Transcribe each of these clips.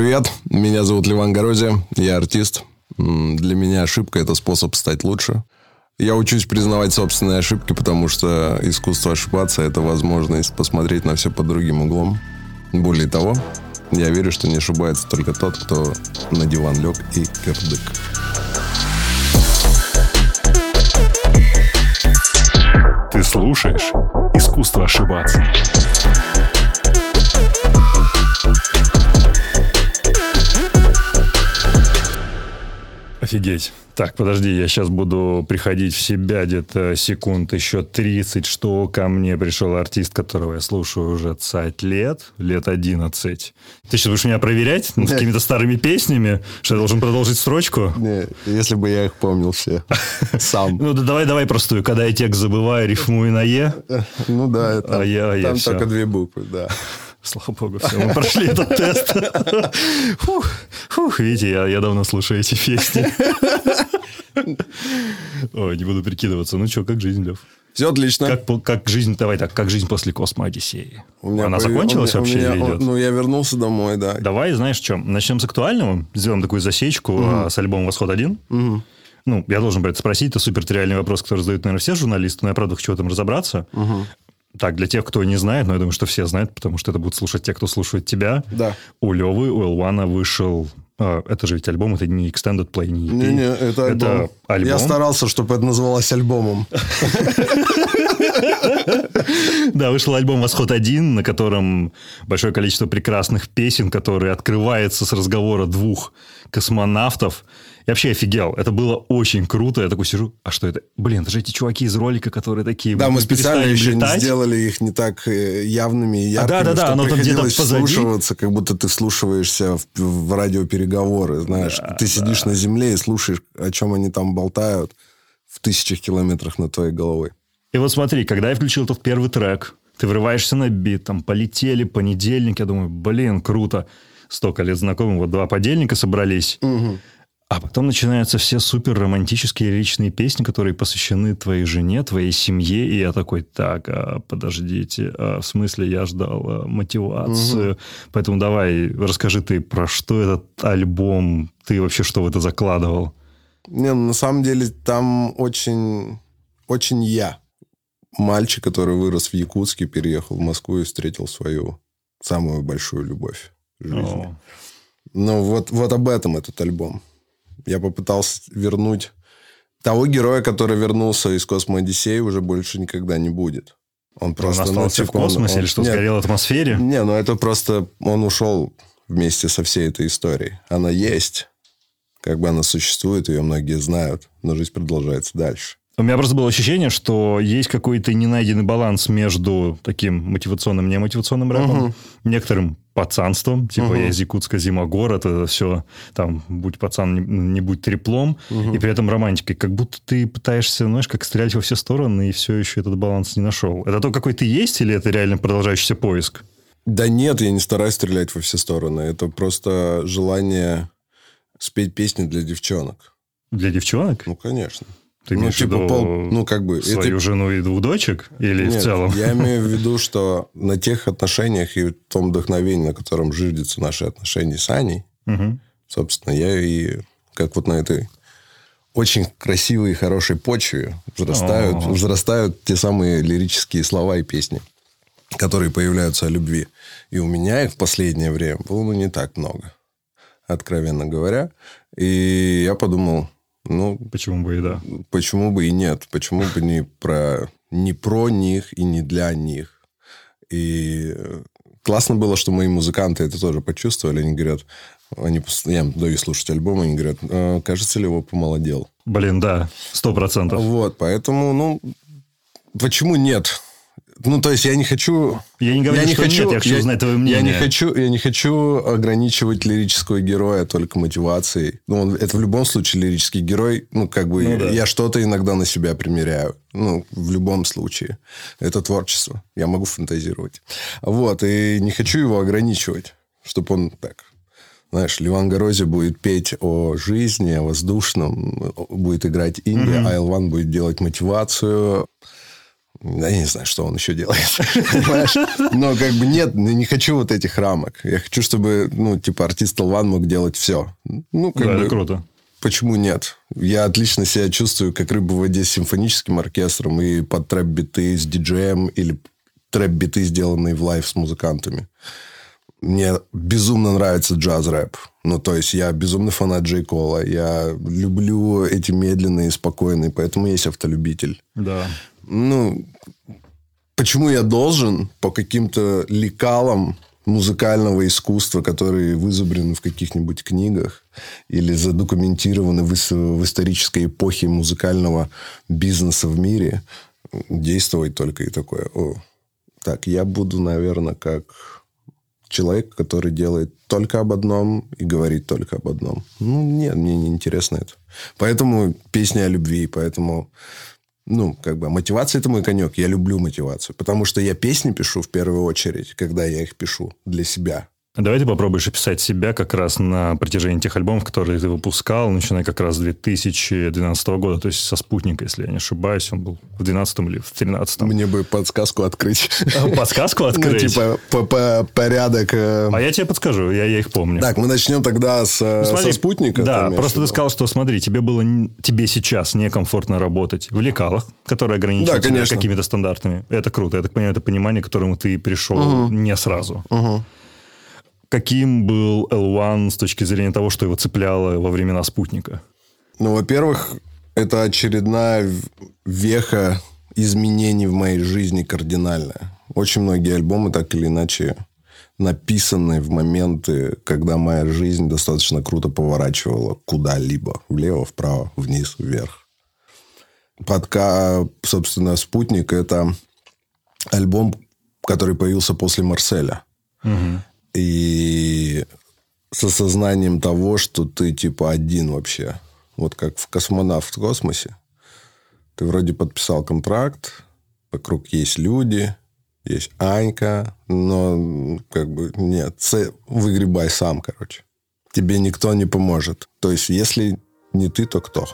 привет. Меня зовут Ливан Горозия. Я артист. Для меня ошибка – это способ стать лучше. Я учусь признавать собственные ошибки, потому что искусство ошибаться – это возможность посмотреть на все под другим углом. Более того, я верю, что не ошибается только тот, кто на диван лег и кирдык. Ты слушаешь «Искусство ошибаться». Офигеть. Так, подожди, я сейчас буду приходить в себя где-то секунд еще 30, что ко мне пришел артист, которого я слушаю уже цать лет, лет 11. Ты сейчас будешь меня проверять ну, с какими-то старыми песнями, что я должен продолжить строчку? Не, если бы я их помнил все сам. Ну, да давай, давай простую. Когда я текст забываю, рифмую на «е». Ну да, там, а я, а там только две буквы, да. Слава богу, все, мы прошли этот тест. Фух, фух, видите, я, я давно слушаю эти песни. Ой, не буду прикидываться. Ну что, как жизнь, Лев? Все отлично. Как, как жизнь, давай так, как жизнь после Космо Одиссеи? У меня Она по... закончилась у меня, вообще у меня, или идет? Ну, я вернулся домой, да. Давай, знаешь что, начнем с актуального, сделаем такую засечку угу. с альбомом «Восход-1». Угу. Ну, я должен про это спросить, это супер тривиальный вопрос, который задают, наверное, все журналисты, но я, правда, хочу в этом разобраться. Угу. Так, для тех, кто не знает, но я думаю, что все знают, потому что это будут слушать те, кто слушает тебя. Да. У Левы, у Элвана вышел... А, это же ведь альбом, это не extended play, не EP. Не-не, это альбом. Это альбом. Я старался, чтобы это называлось альбомом. Да, вышел альбом «Восход-1», на котором большое количество прекрасных песен, которые открываются с разговора двух космонавтов. Я вообще офигел. Это было очень круто. Я такой сижу, а что это? Блин, это же эти чуваки из ролика, которые такие... Да, мы специально еще летать. не сделали их не так э, явными и яркими, а, да, да, да, оно там где-то позади. слушаться, как будто ты вслушиваешься в, в радиопереговоры, знаешь. Да, ты сидишь да. на земле и слушаешь, о чем они там болтают в тысячах километрах над твоей головой. И вот смотри, когда я включил этот первый трек, ты врываешься на бит, там полетели, понедельник, я думаю, блин, круто. Столько лет знакомым, вот два подельника собрались. Угу. А потом начинаются все супер романтические личные песни, которые посвящены твоей жене, твоей семье. И я такой, так, а, подождите, а, в смысле я ждал а, мотивацию. Угу. Поэтому давай, расскажи ты, про что этот альбом, ты вообще что в это закладывал? Не, ну, на самом деле там очень, очень я. Мальчик, который вырос в Якутске, переехал в Москву и встретил свою самую большую любовь в жизни. О. Ну, вот, вот об этом этот альбом. Я попытался вернуть того героя, который вернулся из Космо Одиссеи, уже больше никогда не будет. Он просто... Он остался ну, типа, в космосе он, или что, нет, сгорел в атмосфере? Не, ну это просто... Он ушел вместе со всей этой историей. Она есть. Как бы она существует, ее многие знают. Но жизнь продолжается дальше. У меня просто было ощущение, что есть какой-то ненайденный баланс между таким мотивационным, немотивационным рэпом, угу. некоторым пацанством, типа угу. я из Якутска, зима, город, это все, там, будь пацан, не, не будь треплом, угу. и при этом романтикой. Как будто ты пытаешься, знаешь, как стрелять во все стороны, и все еще этот баланс не нашел. Это то, какой ты есть, или это реально продолжающийся поиск? Да нет, я не стараюсь стрелять во все стороны. Это просто желание спеть песни для девчонок. Для девчонок? Ну, конечно. Ты ну, типа, в виду пол, ну, как бы, свою это... жену и двух дочек? Или Нет, в целом? я имею в виду, что на тех отношениях и том вдохновении, на котором жиждятся наши отношения с Аней, угу. собственно, я и как вот на этой очень красивой и хорошей почве взрастают, О-о-о. взрастают те самые лирические слова и песни, которые появляются о любви. И у меня их в последнее время было ну, не так много, откровенно говоря. И я подумал, ну, почему бы и да? Почему бы и нет? Почему бы не про, не про них и не для них? И классно было, что мои музыканты это тоже почувствовали. Они говорят, они, я даю слушать альбом, они говорят, «А, кажется ли его помолодел? Блин, да, сто процентов. Вот, поэтому, ну, почему нет? Ну, то есть я не хочу... Я не говорю, я не что хочу, нет, я хочу я, узнать твое мнение. Я не, хочу, я не хочу ограничивать лирического героя только мотивацией. Ну, он, это в любом случае лирический герой. Ну, как бы ну, да. я что-то иногда на себя примеряю. Ну, в любом случае. Это творчество. Я могу фантазировать. Вот. И не хочу его ограничивать. Чтобы он так знаешь, Ливан Горози будет петь о жизни, о воздушном, будет играть Индия, mm-hmm. а Элван будет делать мотивацию я не знаю, что он еще делает. Понимаешь? Но как бы нет, не хочу вот этих рамок. Я хочу, чтобы, ну, типа, артист L'One мог делать все. Ну, как да, бы... это круто. Почему нет? Я отлично себя чувствую, как рыба в воде с симфоническим оркестром и под трэп-биты с диджеем или трэп-биты, сделанные в live с музыкантами. Мне безумно нравится джаз-рэп. Ну, то есть, я безумный фанат Джей Кола. Я люблю эти медленные спокойные, поэтому есть автолюбитель. Да. Ну, почему я должен по каким-то лекалам музыкального искусства, которые вызубрены в каких-нибудь книгах или задокументированы в, в исторической эпохе музыкального бизнеса в мире, действовать только и такое. О, так, я буду, наверное, как человек, который делает только об одном и говорит только об одном. Ну, нет, мне не интересно это. Поэтому песня о любви, поэтому ну, как бы, мотивация – это мой конек. Я люблю мотивацию. Потому что я песни пишу в первую очередь, когда я их пишу для себя. Давай ты попробуешь описать себя как раз на протяжении тех альбомов, которые ты выпускал, начиная как раз с 2012 года, то есть со «Спутника», если я не ошибаюсь, он был в 12 или в 13 Мне бы подсказку открыть. А, подсказку открыть? Ну, типа, по, по порядок. Э. А я тебе подскажу, я, я их помню. Так, мы начнем тогда с, э, ну, смотри, со «Спутника». Да, просто ты сказал, что, смотри, тебе было тебе сейчас некомфортно работать в лекалах, которые ограничены да, какими-то стандартами. Это круто. Я так понимаю, это понимание, к которому ты пришел угу. не сразу. Угу. Каким был L1 с точки зрения того, что его цепляло во времена спутника? Ну, во-первых, это очередная веха изменений в моей жизни кардинальная. Очень многие альбомы так или иначе написаны в моменты, когда моя жизнь достаточно круто поворачивала куда-либо. Влево, вправо, вниз, вверх. Подка, собственно, «Спутник» — это альбом, который появился после «Марселя». Угу. И с осознанием того, что ты типа один вообще. Вот как в космонавт в космосе. Ты вроде подписал контракт, вокруг есть люди, есть Анька, но как бы нет, выгребай сам, короче. Тебе никто не поможет. То есть, если не ты, то кто?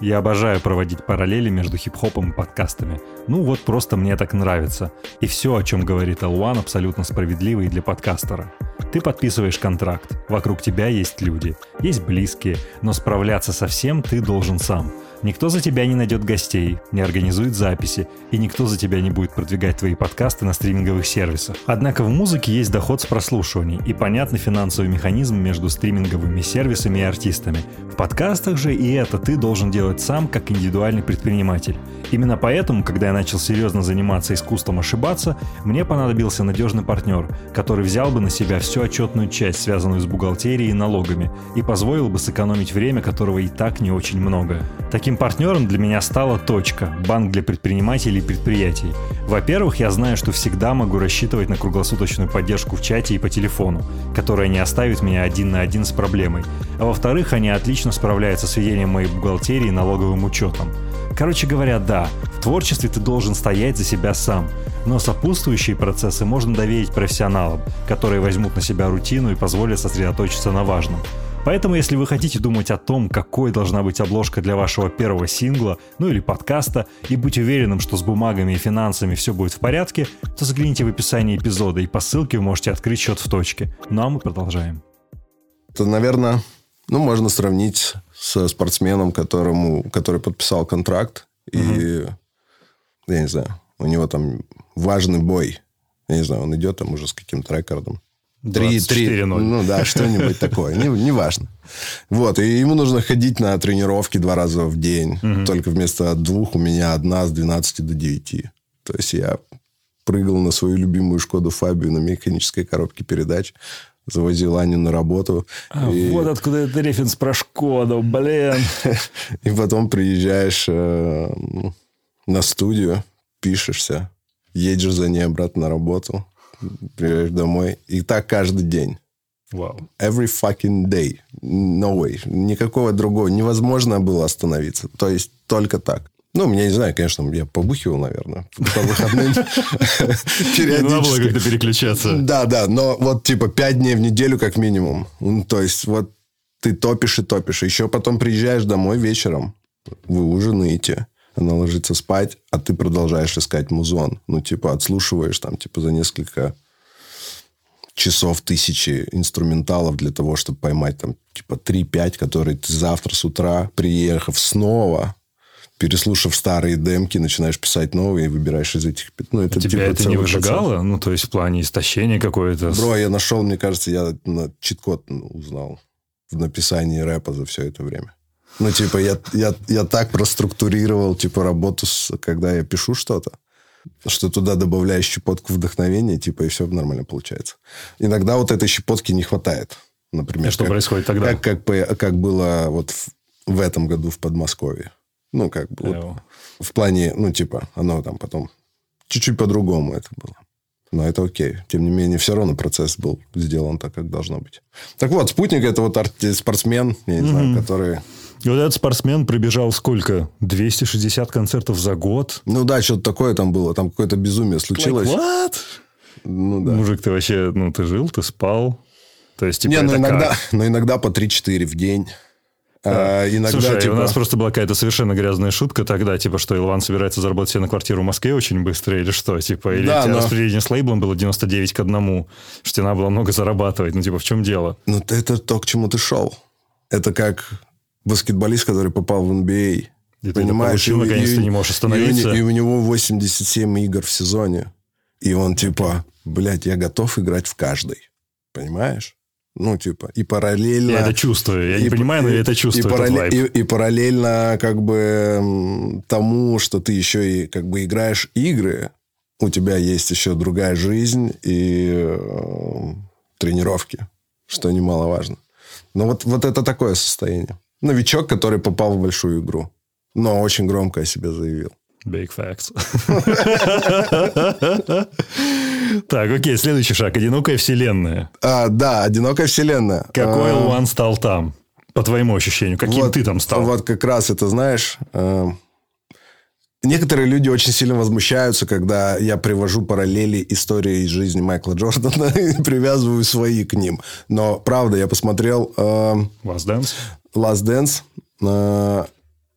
Я обожаю проводить параллели между хип-хопом и подкастами. Ну вот просто мне так нравится. И все, о чем говорит L1, абсолютно справедливо и для подкастера. Ты подписываешь контракт, вокруг тебя есть люди, есть близкие, но справляться со всем ты должен сам – Никто за тебя не найдет гостей, не организует записи, и никто за тебя не будет продвигать твои подкасты на стриминговых сервисах. Однако в музыке есть доход с прослушиваний и понятный финансовый механизм между стриминговыми сервисами и артистами. В подкастах же и это ты должен делать сам, как индивидуальный предприниматель. Именно поэтому, когда я начал серьезно заниматься искусством ошибаться, мне понадобился надежный партнер, который взял бы на себя всю отчетную часть, связанную с бухгалтерией и налогами, и позволил бы сэкономить время, которого и так не очень много. Таким партнером для меня стала «Точка» – банк для предпринимателей и предприятий. Во-первых, я знаю, что всегда могу рассчитывать на круглосуточную поддержку в чате и по телефону, которая не оставит меня один на один с проблемой. А во-вторых, они отлично справляются с ведением моей бухгалтерии и налоговым учетом. Короче говоря, да, в творчестве ты должен стоять за себя сам, но сопутствующие процессы можно доверить профессионалам, которые возьмут на себя рутину и позволят сосредоточиться на важном. Поэтому, если вы хотите думать о том, какой должна быть обложка для вашего первого сингла, ну или подкаста, и быть уверенным, что с бумагами и финансами все будет в порядке, то загляните в описание эпизода, и по ссылке вы можете открыть счет в точке. Ну а мы продолжаем. Это, наверное, ну, можно сравнить со спортсменом, которому, который подписал контракт, угу. и, я не знаю, у него там важный бой. Я не знаю, он идет там уже с каким-то рекордом. 3-3. Ну да, что-нибудь такое. Не, не важно. Вот. И ему нужно ходить на тренировки два раза в день. Угу. Только вместо двух у меня одна с 12 до 9. То есть я прыгал на свою любимую Шкоду Фабию на механической коробке передач. Завозил Аню на работу. А и... Вот откуда это референс про Шкоду, блин. и потом приезжаешь э, на студию, пишешься, едешь за ней обратно на работу приезжаешь домой. И так каждый день. Wow. Every fucking day. No way. Никакого другого. Невозможно было остановиться. То есть, только так. Ну, я не знаю, конечно, я побухивал, наверное, по выходным. Периодически. Надо было как-то переключаться. Да, да, но вот типа пять дней в неделю как минимум. То есть, вот ты топишь и топишь. Еще потом приезжаешь домой вечером, вы ужинаете, она ложится спать, а ты продолжаешь искать музон. Ну, типа, отслушиваешь там, типа, за несколько часов тысячи инструменталов для того, чтобы поймать там, типа, 3-5, которые ты завтра с утра, приехав снова, переслушав старые демки, начинаешь писать новые и выбираешь из этих... Ну, это, Тебя типа, это не выжигало? Процесс. Ну, то есть, в плане истощения какое-то? Бро, я нашел, мне кажется, я чит-код узнал в написании рэпа за все это время. Ну, типа, я, я, я так проструктурировал, типа, работу, с, когда я пишу что-то, что туда добавляешь щепотку вдохновения, типа, и все нормально получается. Иногда вот этой щепотки не хватает. Например, и что как, происходит тогда? Как, как, как было вот в, в этом году в Подмосковье. Ну, как бы вот, в плане, ну, типа, оно там потом чуть-чуть по-другому это было. Но это окей. Тем не менее, все равно процесс был сделан так, как должно быть. Так вот, спутник это вот спортсмен, я не mm-hmm. знаю, который и вот этот спортсмен пробежал сколько? 260 концертов за год? Ну да, что-то такое там было. Там какое-то безумие случилось. Like what? Ну да. Мужик, ты вообще, ну ты жил, ты спал? То есть, типа, Не, ну иногда, как? ну иногда по 3-4 в день. А, иногда, Слушай, типа... у нас просто была какая-то совершенно грязная шутка тогда, типа, что Илван собирается заработать себе на квартиру в Москве очень быстро, или что, типа, или да, у тебя но... распределение с лейблом было 99 к 1, что тебе надо было много зарабатывать, ну, типа, в чем дело? Ну, это то, к чему ты шел. Это как баскетболист, который попал в NBA. И понимаешь, ты наконец-то не можешь остановиться. И, и у него 87 игр в сезоне. И он типа, блядь, я готов играть в каждой. Понимаешь? Ну, типа, и параллельно... Я это чувствую. Я и, не понимаю, но я это чувствую. И, параллель, и, и параллельно как бы тому, что ты еще и как бы играешь игры, у тебя есть еще другая жизнь и э, тренировки, что немаловажно. Но вот, вот это такое состояние. Новичок, который попал в большую игру. Но очень громко о себе заявил. Big facts. Так, окей, следующий шаг. Одинокая вселенная. А, да, одинокая вселенная. Какой L1 стал там? По твоему ощущению, каким вот, ты там стал? Вот как раз это, знаешь, э, некоторые люди очень сильно возмущаются, когда я привожу параллели истории из жизни Майкла Джордана и привязываю свои к ним. Но, правда, я посмотрел... Э, Last Dance? Last Dance. Э,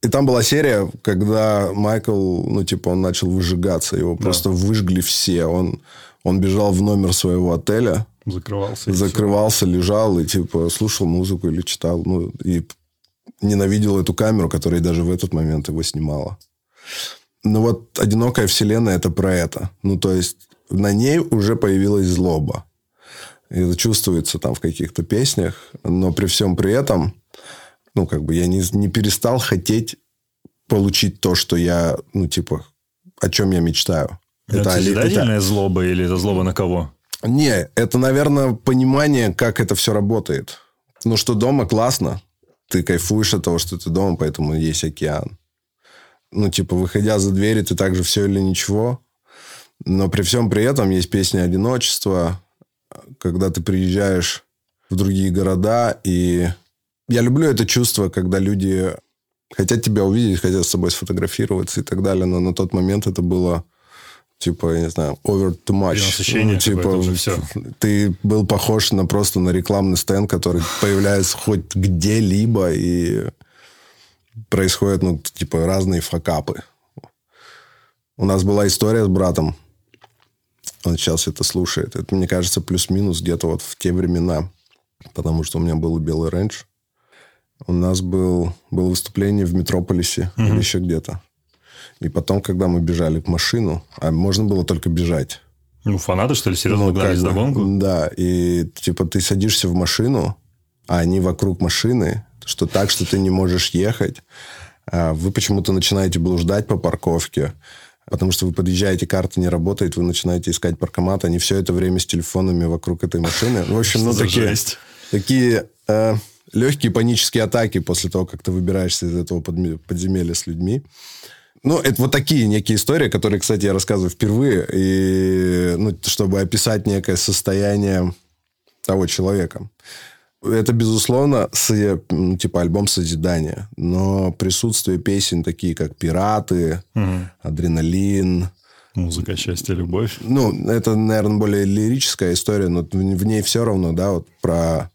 и там была серия, когда Майкл, ну, типа, он начал выжигаться. Его да. просто выжгли все. Он, он бежал в номер своего отеля. Закрывался. Закрывался, лежал и, типа, слушал музыку или читал. Ну, и ненавидел эту камеру, которая даже в этот момент его снимала. Ну, вот «Одинокая вселенная» — это про это. Ну, то есть, на ней уже появилась злоба. И это чувствуется там в каких-то песнях. Но при всем при этом ну, как бы я не, не перестал хотеть получить то, что я, ну, типа, о чем я мечтаю. Это, это созидательная это... злоба или это злоба на кого? Не, это, наверное, понимание, как это все работает. Ну, что дома классно, ты кайфуешь от того, что ты дома, поэтому есть океан. Ну, типа, выходя за двери, ты также все или ничего. Но при всем при этом есть песня одиночества, когда ты приезжаешь в другие города, и я люблю это чувство, когда люди хотят тебя увидеть, хотят с собой сфотографироваться и так далее, но на тот момент это было типа, я не знаю, over too much. Ну, типа, все. ты был похож на просто на рекламный стенд, который появляется хоть где-либо, и происходят, ну, типа, разные факапы. У нас была история с братом. Он сейчас это слушает. Это, мне кажется, плюс-минус где-то вот в те времена. Потому что у меня был белый рейндж у нас был, было выступление в Метрополисе угу. или еще где-то. И потом, когда мы бежали к машину, а можно было только бежать. Ну, фанаты, что ли, серьезно ну, гнались догонку? Да, и типа ты садишься в машину, а они вокруг машины, что так, что ты не можешь ехать. А вы почему-то начинаете блуждать по парковке, потому что вы подъезжаете, карта не работает, вы начинаете искать паркомат, они все это время с телефонами вокруг этой машины. В общем, ну, такие, такие э, легкие панические атаки после того, как ты выбираешься из этого подземелья с людьми. Ну, это вот такие некие истории, которые, кстати, я рассказываю впервые, и, ну, чтобы описать некое состояние того человека. Это, безусловно, с, ну, типа альбом созидания. Но присутствие песен, такие как «Пираты», угу. «Адреналин», Музыка, счастье, любовь. Ну, это, наверное, более лирическая история, но в ней все равно, да, вот про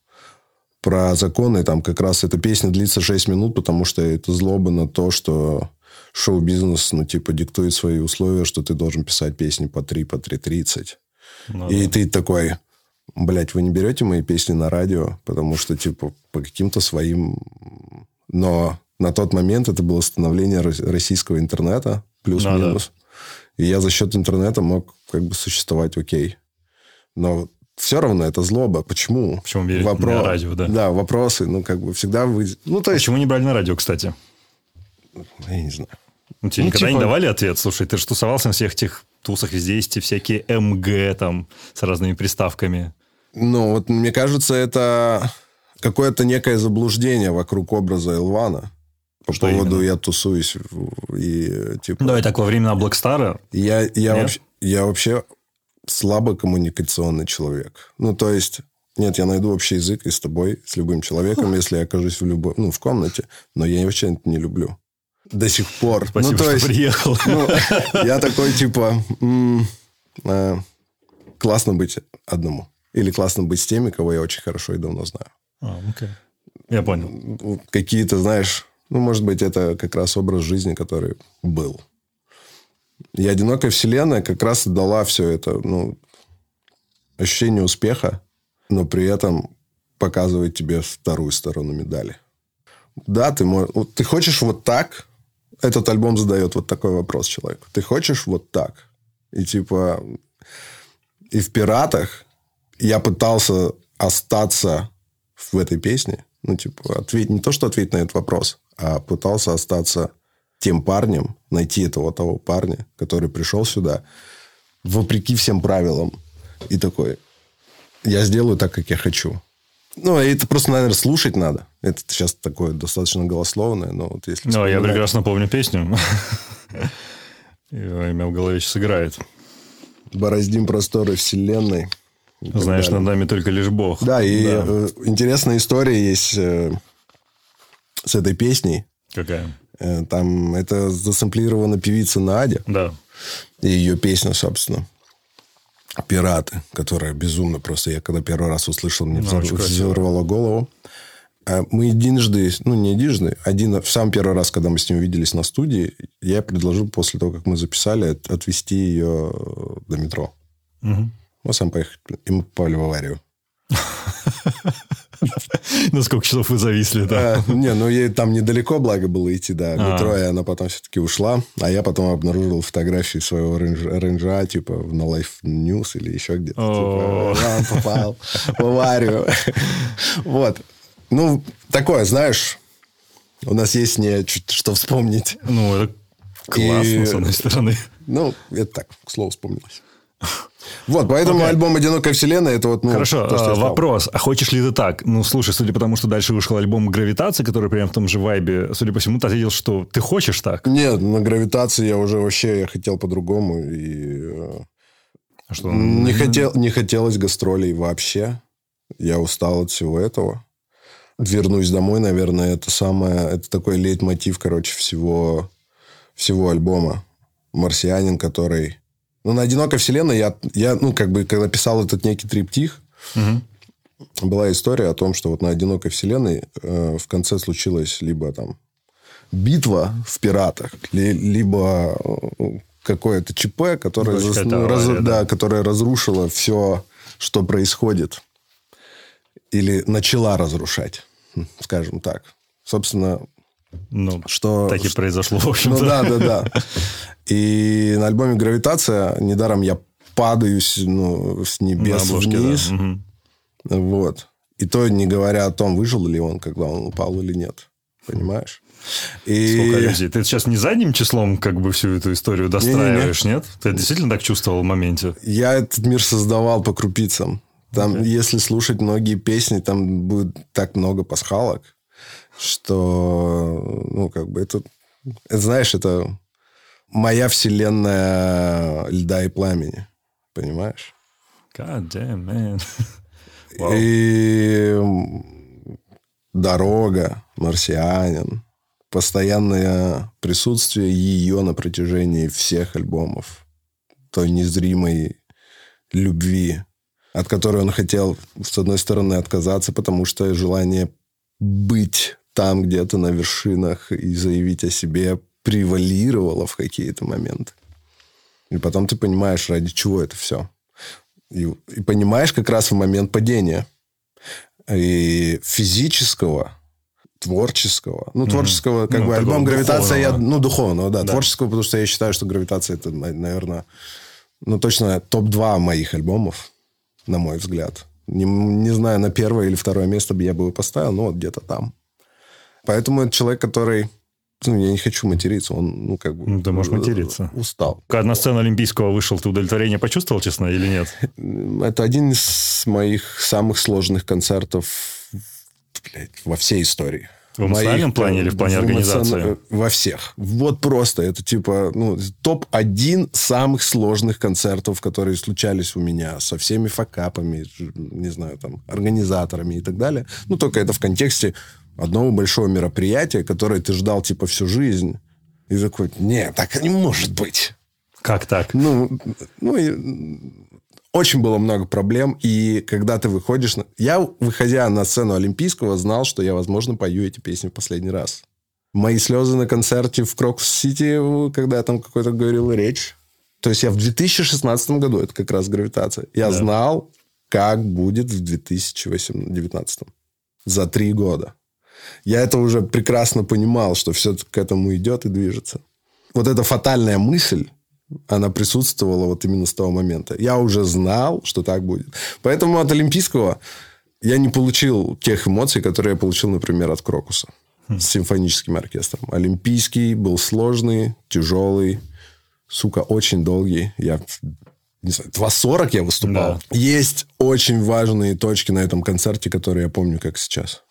про законы, там как раз эта песня длится 6 минут, потому что это злоба на то, что шоу-бизнес, ну, типа, диктует свои условия, что ты должен писать песни по 3, по 3.30. Ну, и да. ты такой, блядь, вы не берете мои песни на радио, потому что, типа, по каким-то своим... Но на тот момент это было становление российского интернета, плюс-минус. Ну, да. И я за счет интернета мог как бы существовать окей. Но все равно это злоба. Почему? Почему берете Вопро... на радио, да? Да, вопросы. Ну, как бы всегда вы... Ну, то есть... Почему не брали на радио, кстати? Я не знаю. Ну, тебе ну, никогда типа... не давали ответ? Слушай, ты же тусовался на всех этих тусах, везде есть всякие МГ там с разными приставками. Ну, вот мне кажется, это какое-то некое заблуждение вокруг образа Элвана. По Что поводу именно? я тусуюсь и типа... Давай так, во времена Блэкстара? Я, я, вообще, я вообще слабо коммуникационный человек. Ну, то есть... Нет, я найду общий язык и с тобой, с любым человеком, если я окажусь в любой, ну, в комнате, но я вообще это не люблю. До сих пор. Спасибо, ну, то что есть, приехал. Ну, я такой, типа, м- э, классно быть одному. Или классно быть с теми, кого я очень хорошо и давно знаю. А, окей. Я понял. Какие-то, знаешь, ну, может быть, это как раз образ жизни, который был. И «Одинокая вселенная» как раз дала все это, ну, ощущение успеха, но при этом показывает тебе вторую сторону медали. Да, ты, можешь, ты хочешь вот так, этот альбом задает вот такой вопрос человеку. Ты хочешь вот так? И типа... И в «Пиратах» я пытался остаться в этой песне. Ну, типа, ответь, не то, что ответить на этот вопрос, а пытался остаться тем парнем, найти этого того парня, который пришел сюда, вопреки всем правилам. И такой, я сделаю так, как я хочу. Ну, это просто, наверное, слушать надо. Это сейчас такое достаточно голословное, но вот если... Ну, я прекрасно помню песню. И у меня в голове сейчас играет. Бороздим просторы вселенной. Знаешь, над нами только лишь Бог. Да, и да. Э, интересная история есть э, с этой песней. Какая? Э, там это засэмплирована певица Надя. Да. И ее песня, собственно. «Пираты», которая безумно просто... Я когда первый раз услышал, мне ну, взорвало голову. А мы единожды, ну, не единожды, один, в сам первый раз, когда мы с ним увиделись на студии, я предложил после того, как мы записали, отвезти ее до метро. Угу. Мы сам поехали, и мы попали в аварию. На сколько часов вы зависли, да? А, не, ну ей там недалеко, благо было идти до а. метро, и она потом все-таки ушла. А я потом обнаружил фотографии своего рейнджа, типа, на Life News или еще где-то. Типа, попал в аварию. Вот. Ну, такое, знаешь, у нас есть не что вспомнить. Ну, это классно, с одной стороны. Ну, это так, к слову, вспомнилось. Вот, поэтому okay. альбом «Одинокая вселенная» это вот, ну, Хорошо, то, а, вопрос. А хочешь ли ты так? Ну, слушай, судя по тому, что дальше вышел альбом «Гравитация», который прям в том же вайбе, судя по всему, ты ответил, что ты хочешь так? Нет, на «Гравитации» я уже вообще я хотел по-другому. И... Э, а что? Не, хотел, не хотелось гастролей вообще. Я устал от всего этого. Вернусь домой, наверное, это самое... Это такой лейтмотив, короче, всего, всего альбома. «Марсианин», который но на «Одинокой вселенной» я, я, ну, как бы, когда писал этот некий триптих, угу. была история о том, что вот на «Одинокой вселенной» э, в конце случилась либо там битва в пиратах, ли, либо э, какое-то ЧП, которое, зас... ну, раз... да. Да, которое разрушило все, что происходит. Или начала разрушать, скажем так. Собственно, ну, что... Так и произошло, в общем-то. Ну, да, да, да. И на альбоме «Гравитация» недаром я падаю ну, с небес обложке, вниз. Да. Угу. Вот. И то не говоря о том, выжил ли он, когда он упал или нет. Понимаешь? И... Сколько людей? Ты сейчас не задним числом как бы всю эту историю достраиваешь, не, не, не. нет? Ты действительно так чувствовал в моменте? Я этот мир создавал по крупицам. Там, okay. если слушать многие песни, там будет так много пасхалок, что, ну, как бы это, это знаешь, это моя вселенная льда и пламени. Понимаешь? God damn, man. wow. И дорога, марсианин, постоянное присутствие ее на протяжении всех альбомов. Той незримой любви, от которой он хотел, с одной стороны, отказаться, потому что желание быть там где-то на вершинах и заявить о себе превалировало в какие-то моменты. И потом ты понимаешь, ради чего это все. И, и понимаешь как раз в момент падения. И физического, творческого. Ну, творческого, как ну, бы альбом «Гравитация», я, духовного. ну, духовного, да, Да. Творческого, потому что я считаю, что «Гравитация» это, наверное, ну, точно топ-2 моих альбомов, на мой взгляд. Не, не знаю, на первое или второе место бы я бы его поставил, но вот где-то там. Поэтому это человек, который... Ну, я не хочу материться, он, ну, как бы... Ну, ты можешь материться. Устал. Когда на сцену Олимпийского вышел, ты удовлетворение почувствовал, честно, или нет? Это один из моих самых сложных концертов блядь, во всей истории. В эмоциональном Моих, плане или в плане эмоцион- организации? Во всех. Вот просто. Это типа ну, топ-1 самых сложных концертов, которые случались у меня со всеми факапами, не знаю, там, организаторами и так далее. Ну, только это в контексте одного большого мероприятия, которое ты ждал типа всю жизнь. И такой, нет, так не может быть. Как так? Ну, ну и очень было много проблем. И когда ты выходишь... на- Я, выходя на сцену Олимпийского, знал, что я, возможно, пою эти песни в последний раз. Мои слезы на концерте в Крокус-Сити, когда я там какой-то говорил речь. То есть я в 2016 году, это как раз гравитация, я Да. знал, как будет в 2019. За три года. Я это уже прекрасно понимал, что все к этому идет и движется. Вот эта фатальная мысль, она присутствовала вот именно с того момента. Я уже знал, что так будет. Поэтому от Олимпийского я не получил тех эмоций, которые я получил, например, от Крокуса с симфоническим оркестром. Олимпийский был сложный, тяжелый, сука, очень долгий. Я не знаю, 2.40 я выступал. Есть очень важные точки на этом концерте, которые я помню как сейчас.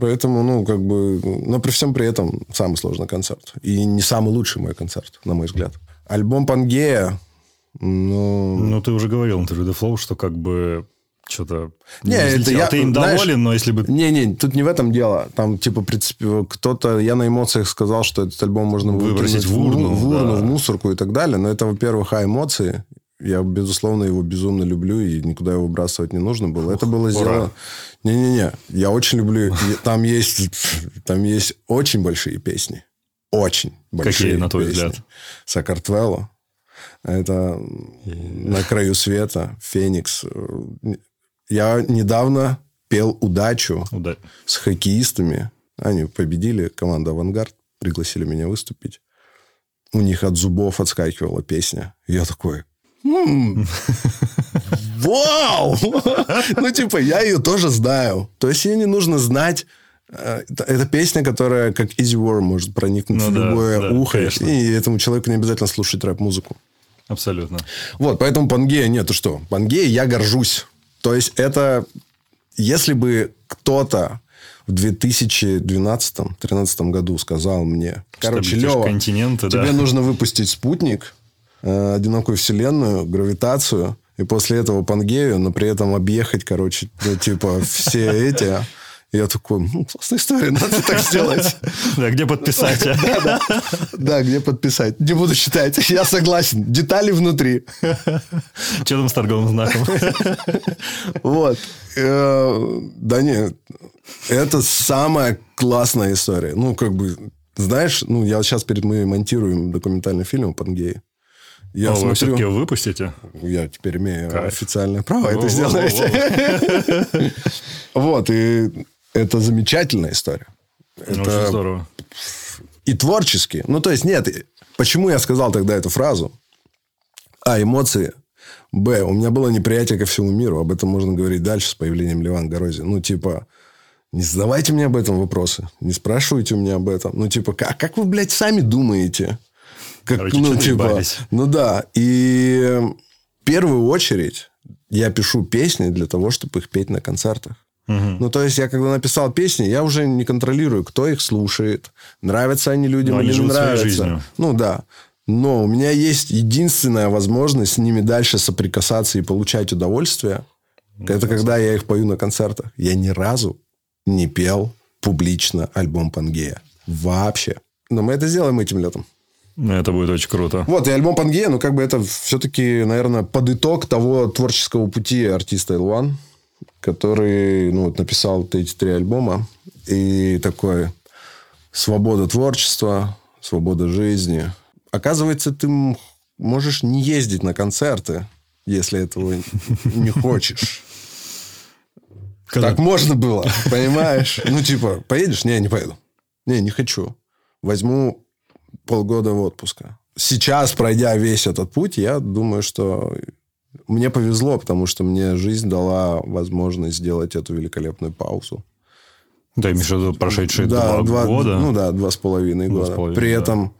Поэтому, ну, как бы... Но при всем при этом самый сложный концерт. И не самый лучший мой концерт, на мой взгляд. Альбом Пангея, ну... Ну, ты уже говорил на The Flow, что как бы что-то... Не, это я- Ты им знаешь- доволен, но если бы... Не-не, тут не в этом дело. Там, типа, принципе, кто-то... Я на эмоциях сказал, что этот альбом можно Выбросить в урну, в, урну, да. в мусорку и так далее. Но это, во-первых, а эмоции. Я, безусловно, его безумно люблю, и никуда его выбрасывать не нужно было. Это было сделано... Не-не-не, я очень люблю... Там есть, там есть очень большие песни. Очень большие Какие, на твой песни. взгляд? Сакартвелло. Это «На краю света», «Феникс». Я недавно пел «Удачу» Уда- с хоккеистами. Они победили, команда «Авангард», пригласили меня выступить. У них от зубов отскакивала песня. Я такой... «М, Вау! Ну, типа, я ее тоже знаю. То есть, ей не нужно знать... э, Это, песня, которая как Easy Worm может проникнуть Ну в да, любое да, ухо. конечно. И этому человеку не обязательно слушать рэп-музыку. Абсолютно. Вот, поэтому Пангея нет, ты что? Пангея я горжусь. То есть, это... Если бы кто-то в 2012-2013 году сказал мне, короче, Лева, континенты, да. тебе нужно выпустить спутник, э, одинокую вселенную, гравитацию, и после этого Пангею, но при этом объехать, короче, ну, типа, все эти... Я такой, ну, классная история, надо так сделать. Да, где подписать? Да, да. Да, где подписать? Не буду читать. Я согласен. Детали внутри. Что там с торговым знаком? Вот. Э, Да нет, это самая классная история. Ну, как бы, знаешь, ну, я сейчас перед мы монтируем документальный фильм о Пангее. Я О, вы все-таки смотрю, его выпустите? я теперь имею Кайф. официальное право это сделать. Вот, и это замечательная история. Ну, Очень Это здорово. и творчески. Ну, то есть, нет, почему я сказал тогда эту фразу? А, эмоции. Б, у меня было неприятие ко всему миру. Об этом можно говорить дальше с появлением Ливан Горози. Ну, типа, не задавайте мне об этом вопросы. Не спрашивайте у меня об этом. Ну, типа, как, как вы, блядь, сами думаете? Как, Короче, ну, типа, ну, да. И в первую очередь я пишу песни для того, чтобы их петь на концертах. Ну, то есть, я когда написал песни, я уже не контролирую, кто их слушает, нравятся они людям Ну, они или не живут своей нравятся. Ну, да. Но у меня есть единственная возможность с ними дальше соприкасаться и получать удовольствие. это когда я их пою на концертах. Я ни разу не пел публично альбом Пангея. Вообще. Но мы это сделаем этим летом. Это будет очень круто. Вот, и альбом Пангея, ну, как бы это все-таки, наверное, под итог того творческого пути артиста L1, который, ну, вот написал вот эти три альбома. И такой свобода творчества, свобода жизни. Оказывается, ты можешь не ездить на концерты, если этого не хочешь. Когда? Так можно было, понимаешь? Ну, типа, поедешь? Не, не поеду. Не, не хочу. Возьму полгода отпуска. Сейчас, пройдя весь этот путь, я думаю, что мне повезло, потому что мне жизнь дала возможность сделать эту великолепную паузу. Да, имеешь в виду прошедшие да, два, два года? Ну да, два с половиной года. С половиной, при, да. этом,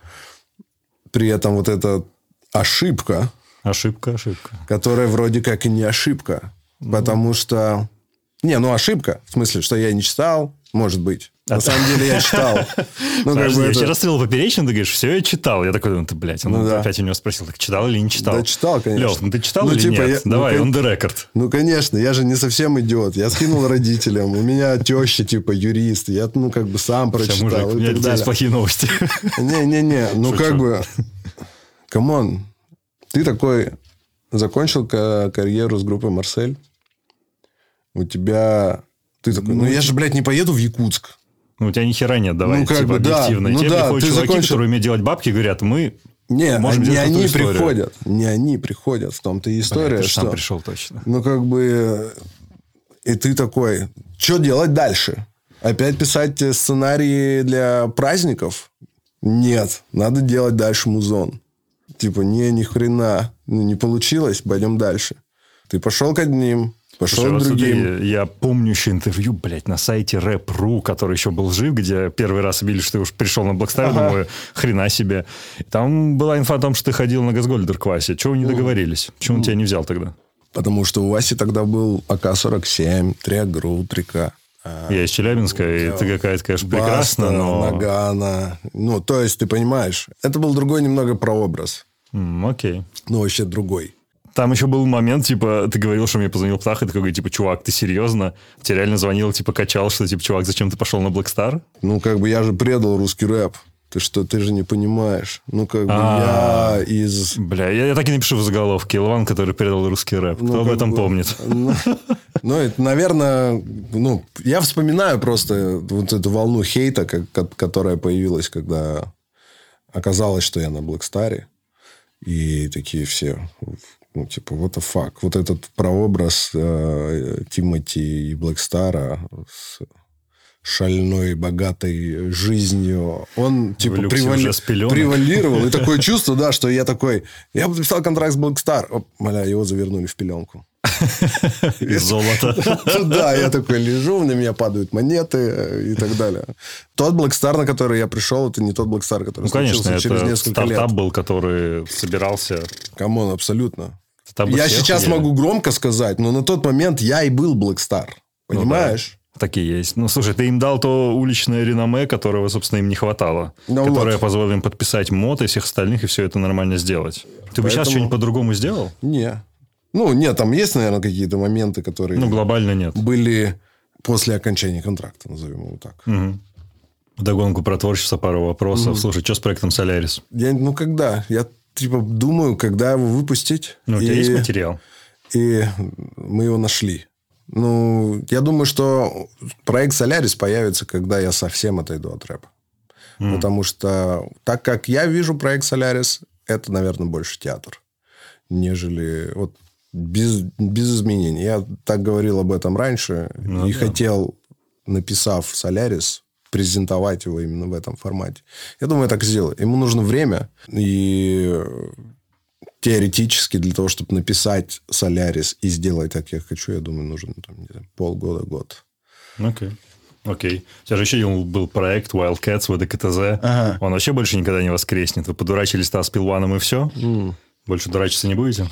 при этом вот эта ошибка... Ошибка, ошибка. Которая вроде как и не ошибка. Ну. Потому что... Не, ну ошибка. В смысле, что я не читал, может быть. На самом деле я читал. Ну, Подожди, я вчера смотрел поперечный, ты говоришь, все, я читал. Я такой думаю, ты, блядь, он ну, да. опять у него спросил, так читал или не читал? Да, читал, конечно. Лев, ну ты читал ну, или типа, нет? Я, Давай, on the record. Ну, конечно, я же не совсем идиот. Я скинул родителям, у меня теща, типа, юрист. Я, ну, как бы сам прочитал. Мужик, у меня здесь плохие новости. Не-не-не, ну, как бы, come on, ты такой закончил карьеру с группой «Марсель», у тебя... Ты такой, ну, я же, блядь, не поеду в Якутск. Ну, у тебя ни хера нет, давай, ну, как типа, бы, объективно. Да. Ну, Тебе да, приходят ты чуваки, закончил... которые умеют делать бабки, говорят, мы не, можем не они приходят. Не они приходят. В том-то и история, Блин, ты что... сам пришел точно. Ну, как бы... И ты такой, что делать дальше? Опять писать сценарии для праздников? Нет, надо делать дальше музон. Типа, не, ни хрена, ну, не получилось, пойдем дальше. Ты пошел к одним, Пошел Слушай, другим. Смотри, я помню еще интервью, блядь, на сайте Rap.ru, который еще был жив, где первый раз объявили, что ты уж пришел на Blackstar, ага. думаю, хрена себе. Там была инфа о том, что ты ходил на Газгольдер к Васе. Чего вы не договорились? Почему он тебя не взял тогда? Потому что у Васи тогда был АК-47, Триагру, Трика. Я из Челябинска, и ты какая-то, конечно, прекрасна, но... Нагана. Ну, то есть, ты понимаешь, это был другой немного прообраз. Mm, окей. Ну, вообще другой. Там еще был момент, типа, ты говорил, что мне позвонил Птах, и такой, типа, чувак, ты серьезно? Тебе реально звонил, типа, качал, что, типа, чувак, зачем ты пошел на Black Star? Ну, как бы я же предал русский рэп. Ты что, ты же не понимаешь. Ну, как бы я из... Бля, я, я так и напишу в заголовке. Илван, который предал русский рэп. Кто ну, об этом бы, помнит? Ну, ну, это, наверное, ну, я вспоминаю просто вот эту волну хейта, как, которая появилась, когда оказалось, что я на Блэкстаре. И такие все ну, типа, what the fuck. Вот этот прообраз э, Тимати и Блэкстара с шальной, богатой жизнью, он типа привали... превалировал. И такое чувство, да, что я такой, я подписал контракт с Блэкстар. Маля, его завернули в пеленку. Из золота. Да, я такой лежу, на меня падают монеты э, и так далее. Тот Blackstar, на который я пришел, это не тот Blackstar, который ну, случился через несколько лет. стартап был, который собирался... Come on, абсолютно. Я сейчас могу громко сказать, но на тот момент я и был Blackstar. Понимаешь? Ну, да. Такие есть. Ну, слушай, ты им дал то уличное реноме, которого, собственно, им не хватало. Ну, которое вот. позволило им подписать Мота и всех остальных, и все это нормально сделать. Ты Поэтому... бы сейчас что-нибудь по-другому сделал? Не. Ну, нет, там есть, наверное, какие-то моменты, которые... Ну, глобально нет. Были после окончания контракта, назовем его так. Угу. Вдогонку про творчество пару вопросов. Угу. Слушай, что с проектом «Солярис»? Я, ну, когда? Я типа думаю, когда его выпустить. Ну, у тебя и, есть материал? И мы его нашли. Ну, я думаю, что проект «Солярис» появится, когда я совсем отойду от рэпа. Mm. Потому что, так как я вижу проект «Солярис», это, наверное, больше театр, нежели... Вот без, без изменений. Я так говорил об этом раньше ну, и да. хотел, написав «Солярис», презентовать его именно в этом формате. Я думаю, я так сделаю. Ему нужно время. И теоретически для того, чтобы написать Солярис и сделать так, я хочу, я думаю, нужно там, не знаю, полгода, год. Окей. Okay. Окей. Okay. У тебя же еще был проект Wildcats в ДКТЗ. Ага. Он вообще больше никогда не воскреснет. Вы подурачились с Пилваном и все? Mm. Больше дурачиться не будете?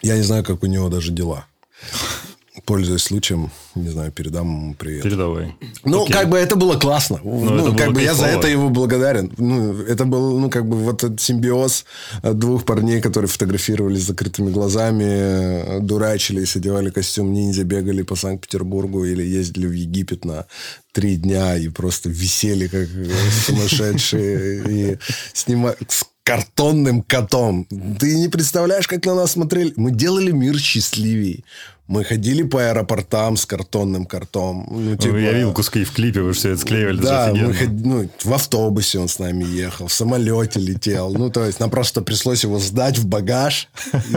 Я не знаю, как у него даже дела пользуясь случаем, не знаю, передам ему привет. Передавай. Ну, Окей. как бы это было классно. Ну, ну это как бы я за это его благодарен. Ну, это был, ну, как бы вот этот симбиоз двух парней, которые фотографировались с закрытыми глазами, дурачились, одевали костюм ниндзя, бегали по Санкт-Петербургу или ездили в Египет на три дня и просто висели как сумасшедшие и снимали картонным котом. Ты не представляешь, как на нас смотрели. Мы делали мир счастливее Мы ходили по аэропортам с картонным картом. Ну, типа, я видел куски в клипе, вы все это склеивали. Да, мы ход... ну, в автобусе он с нами ехал, в самолете летел. Ну, то есть, нам просто пришлось его сдать в багаж.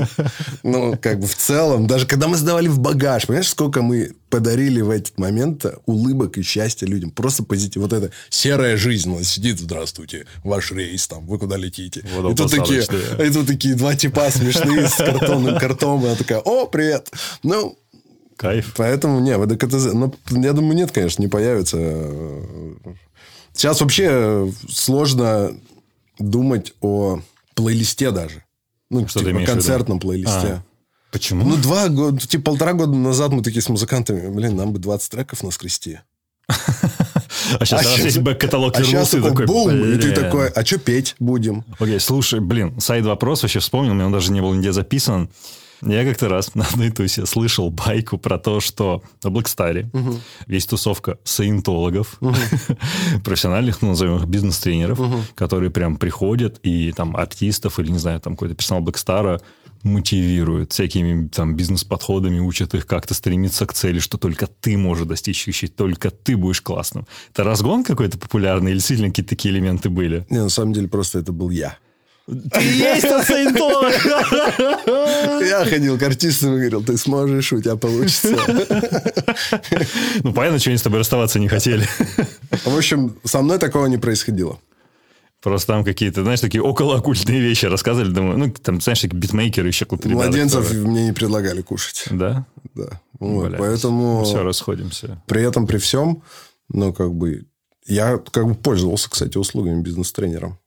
Ну, как бы в целом, даже когда мы сдавали в багаж, понимаешь, сколько мы подарили в этот момент улыбок и счастья людям. Просто позитив. Вот это серая жизнь. Он сидит, здравствуйте, ваш рейс, там, вы куда летите? и тут, такие, и тут такие два типа смешные с картонным картом. И она такая, о, привет. Ну, Кайф. Поэтому, не, ВДКТЗ... Ну, я думаю, нет, конечно, не появится. Сейчас вообще сложно думать о плейлисте даже. Ну, Что типа концертном плейлисте. А. Почему? Ну, два года, типа полтора года назад мы такие с музыкантами, блин, нам бы 20 треков наскрести. А сейчас, а есть бэк-каталог а сейчас такой, такой бум, и ты такой, а что петь будем? Окей, слушай, блин, сайт вопрос вообще вспомнил, у меня он даже не был нигде записан. Я как-то раз на одной тусе слышал байку про то, что на Блэкстаре угу. есть тусовка саентологов, угу. профессиональных, ну, назовем их, бизнес-тренеров, угу. которые прям приходят и там артистов или, не знаю, там какой-то персонал Блэкстара мотивируют всякими там бизнес-подходами, учат их как-то стремиться к цели, что только ты можешь достичь вещей, только ты будешь классным. Это разгон какой-то популярный или сильно какие-то такие элементы были? Не, на самом деле просто это был я. Ты есть тот саентолог! Я ходил к артистам и говорил, ты сможешь, у тебя получится. Ну, понятно, что они с тобой расставаться не хотели. В общем, со мной такого не происходило. Просто там какие-то, знаешь, такие околооккультные вещи рассказывали. Думаю, ну, там, знаешь, такие битмейкеры еще какие-то Младенцев которые... мне не предлагали кушать. Да? Да. Вот, поэтому... Все, расходимся. При этом, при всем, ну, как бы... Я как бы пользовался, кстати, услугами бизнес-тренера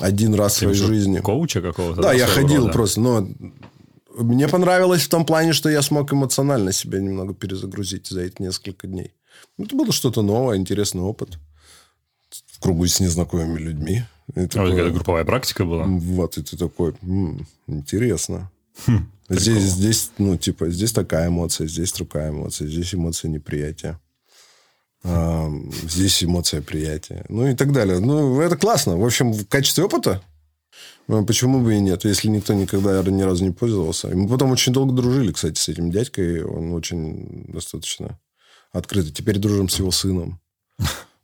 один раз в своей жизни. Коуча какого-то? Да, я ходил рода. просто, но мне понравилось в том плане, что я смог эмоционально себя немного перезагрузить за эти несколько дней. Это было что-то новое, интересный опыт. В кругу с незнакомыми людьми. И а такое... это групповая практика была? Вот, и ты такой, м-м, интересно. Хм, здесь, здесь, ну, типа, здесь такая эмоция, здесь другая эмоция, здесь эмоция неприятия здесь эмоция приятия, ну и так далее. Ну, это классно. В общем, в качестве опыта ну, Почему бы и нет, если никто никогда ни разу не пользовался. И мы потом очень долго дружили, кстати, с этим дядькой. Он очень достаточно открытый. Теперь дружим с его сыном.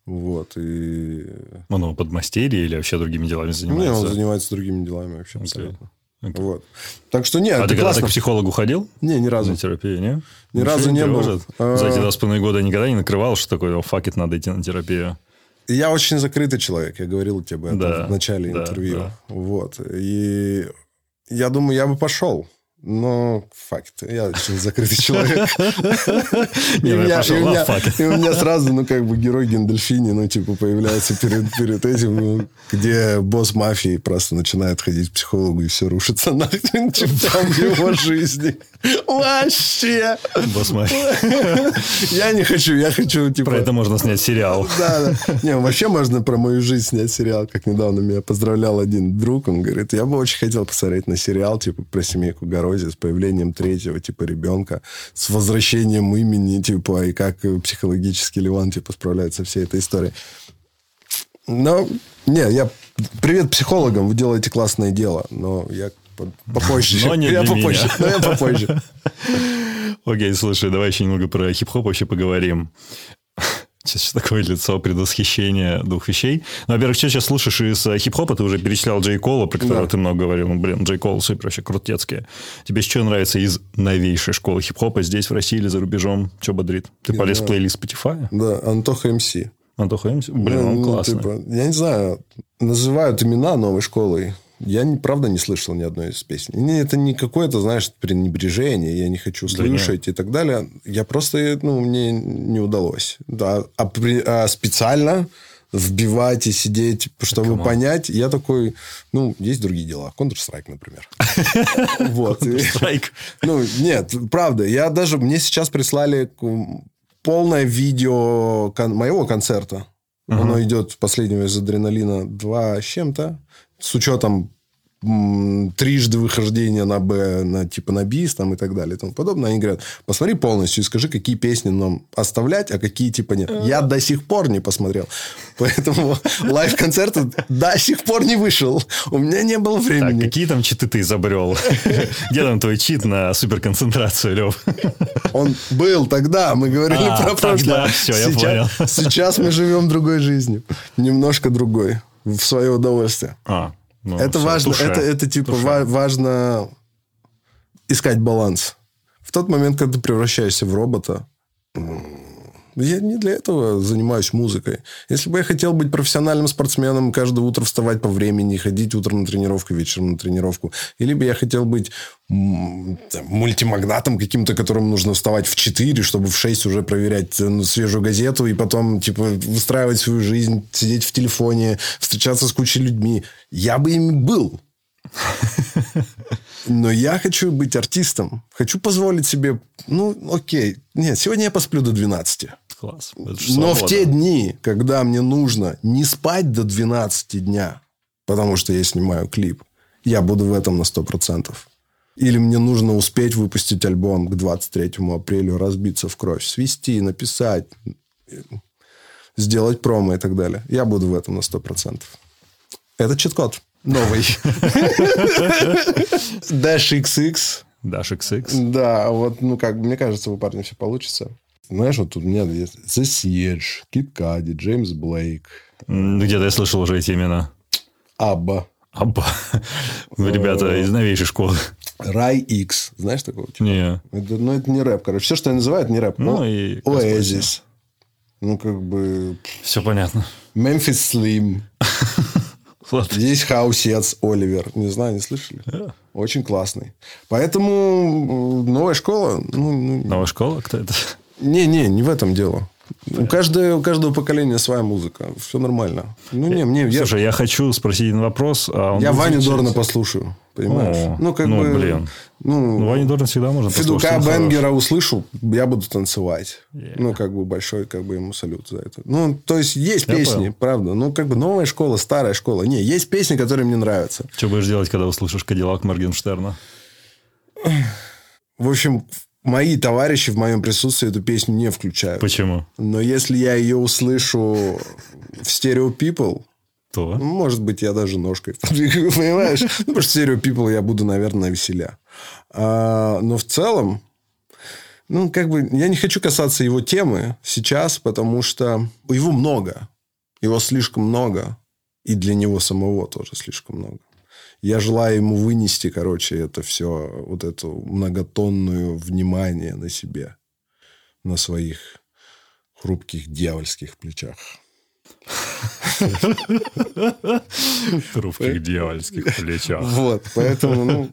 Вот. И... Он его подмастерье или вообще другими делами занимается? Нет, он занимается другими делами вообще абсолютно. Okay. Вот. Так что нет, А ты когда-то к психологу ходил? Не, ни разу. На терапию, не? Ни Ничего разу не, не был. А... За эти два с половиной года никогда не накрывал, что такое, факет, надо идти на терапию? Я очень закрытый человек, я говорил тебе об этом да, в начале да, интервью. Да. Вот. И я думаю, я бы пошел. Но факт. Я очень закрытый человек. И у меня сразу, ну, как бы герой Гендельфини, ну, типа, появляется перед этим, ну, где босс мафии просто начинает ходить к психологу, и все рушится нахрен, типа, там в его жизни. Вообще. Босс мафии. Я не хочу, я хочу, типа... Про это можно снять сериал. Да, да. Не, вообще можно про мою жизнь снять сериал. Как недавно меня поздравлял один друг, он говорит, я бы очень хотел посмотреть на сериал, типа, про семейку Горой психозе, с появлением третьего типа ребенка, с возвращением имени, типа, и как психологически Ливан, типа, справляется со всей этой историей. Но, не, я... Привет психологам, вы делаете классное дело, но я попозже. Но не я попозже. Но я попозже. Окей, слушай, давай еще немного про хип-хоп вообще поговорим. Сейчас такое лицо предвосхищения двух вещей. Ну, во-первых, что сейчас слушаешь из э, хип-хопа? Ты уже перечислял Джей Кола, про которого да. ты много говорил. Ну, блин, Джей Кол супер, вообще крутецкие. Тебе что нравится из новейшей школы хип-хопа здесь, в России или за рубежом? Что бодрит? Ты не полез в плейлист Spotify? Да, Антоха МС. Антоха МС? Блин, ну, он классный. Типа, я не знаю, называют имена новой школой. Я, правда, не слышал ни одной из песен. это не какое-то, знаешь, пренебрежение, я не хочу слышать да и так далее. Я просто, ну, мне не удалось. Да, а, при, а специально вбивать и сидеть, чтобы понять, я такой, ну, есть другие дела. Counter-Strike, например. Вот. Counter-Strike. Ну, нет, правда. Я даже... Мне сейчас прислали полное видео моего концерта. Оно идет последнего из адреналина 2 с чем-то с учетом трижды выхождение на Б, на, типа на бис там, и так далее и тому подобное. Они говорят, посмотри полностью и скажи, какие песни нам оставлять, а какие типа нет. Я до сих пор не посмотрел. Поэтому лайв-концерт до сих пор не вышел. У меня не было времени. Так, какие там читы ты изобрел? Где там твой чит на суперконцентрацию, Лев? Он был тогда, мы говорили а, про прошлое. Все, я понял. Сейчас мы живем другой жизнью. Немножко другой. В свое удовольствие. А, ну, это все, важно, это, это типа ва- важно искать баланс. В тот момент, когда ты превращаешься в робота, я не для этого занимаюсь музыкой. Если бы я хотел быть профессиональным спортсменом, каждое утро вставать по времени, ходить утром на тренировку, вечером на тренировку, или бы я хотел быть мультимагнатом каким-то, которому нужно вставать в 4, чтобы в 6 уже проверять э, ну, свежую газету, и потом, типа, выстраивать свою жизнь, сидеть в телефоне, встречаться с кучей людьми. Я бы им был. Но я хочу быть артистом. Хочу позволить себе, ну, окей. Нет, сегодня я посплю до 12. Класс. Но в те дни, когда мне нужно не спать до 12 дня, потому что я снимаю клип, я буду в этом на 100%. Или мне нужно успеть выпустить альбом к 23 апреля, разбиться в кровь, свести, написать, сделать промо и так далее. Я буду в этом на 100%. Это чит-код новый. Dash XX. Dash XX. Да, вот, ну как, мне кажется, у парня все получится. Знаешь, вот тут у меня есть The Siege, Кит Кади, Джеймс Блейк. Где-то я слышал уже эти имена. Абба. Абба. Ребята из новейшей школы. Рай X. Знаешь такого? Типа? Не. Это, ну, это не рэп, короче. Все, что я называю, это не рэп. Ну, и... Оазис. Ну, как бы... Все понятно. Мемфис Слим. Здесь Хаусец Оливер. Не знаю, не слышали? Yeah. Очень классный. Поэтому новая школа... Ну, ну... Новая школа? Кто это? Не-не, не в этом дело. У каждого, у каждого поколения своя музыка. Все нормально. Ну, не, мне... Слушай, я, я хочу спросить один вопрос. А он я Ваню Дорна послушаю. Понимаешь? О, ну, как ну, бы... блин. Ну, ну, Ваню Дорна всегда можно Федука послушать. Бенгера услышу, я буду танцевать. Yeah. Ну, как бы большой как бы ему салют за это. Ну, то есть, есть я песни, понял. правда. Ну, как бы новая школа, старая школа. Не, есть песни, которые мне нравятся. Что будешь делать, когда услышишь Кадиллак Моргенштерна? В общем, мои товарищи в моем присутствии эту песню не включают. Почему? Но если я ее услышу в Stereo People, то? Может быть, я даже ножкой подвигаю, понимаешь? Ну, потому что Stereo People я буду, наверное, на веселя. А, но в целом, ну, как бы, я не хочу касаться его темы сейчас, потому что его много. Его слишком много. И для него самого тоже слишком много. Я желаю ему вынести, короче, это все, вот эту многотонную внимание на себе, на своих хрупких дьявольских плечах. Хрупких дьявольских плечах. Вот, поэтому, ну,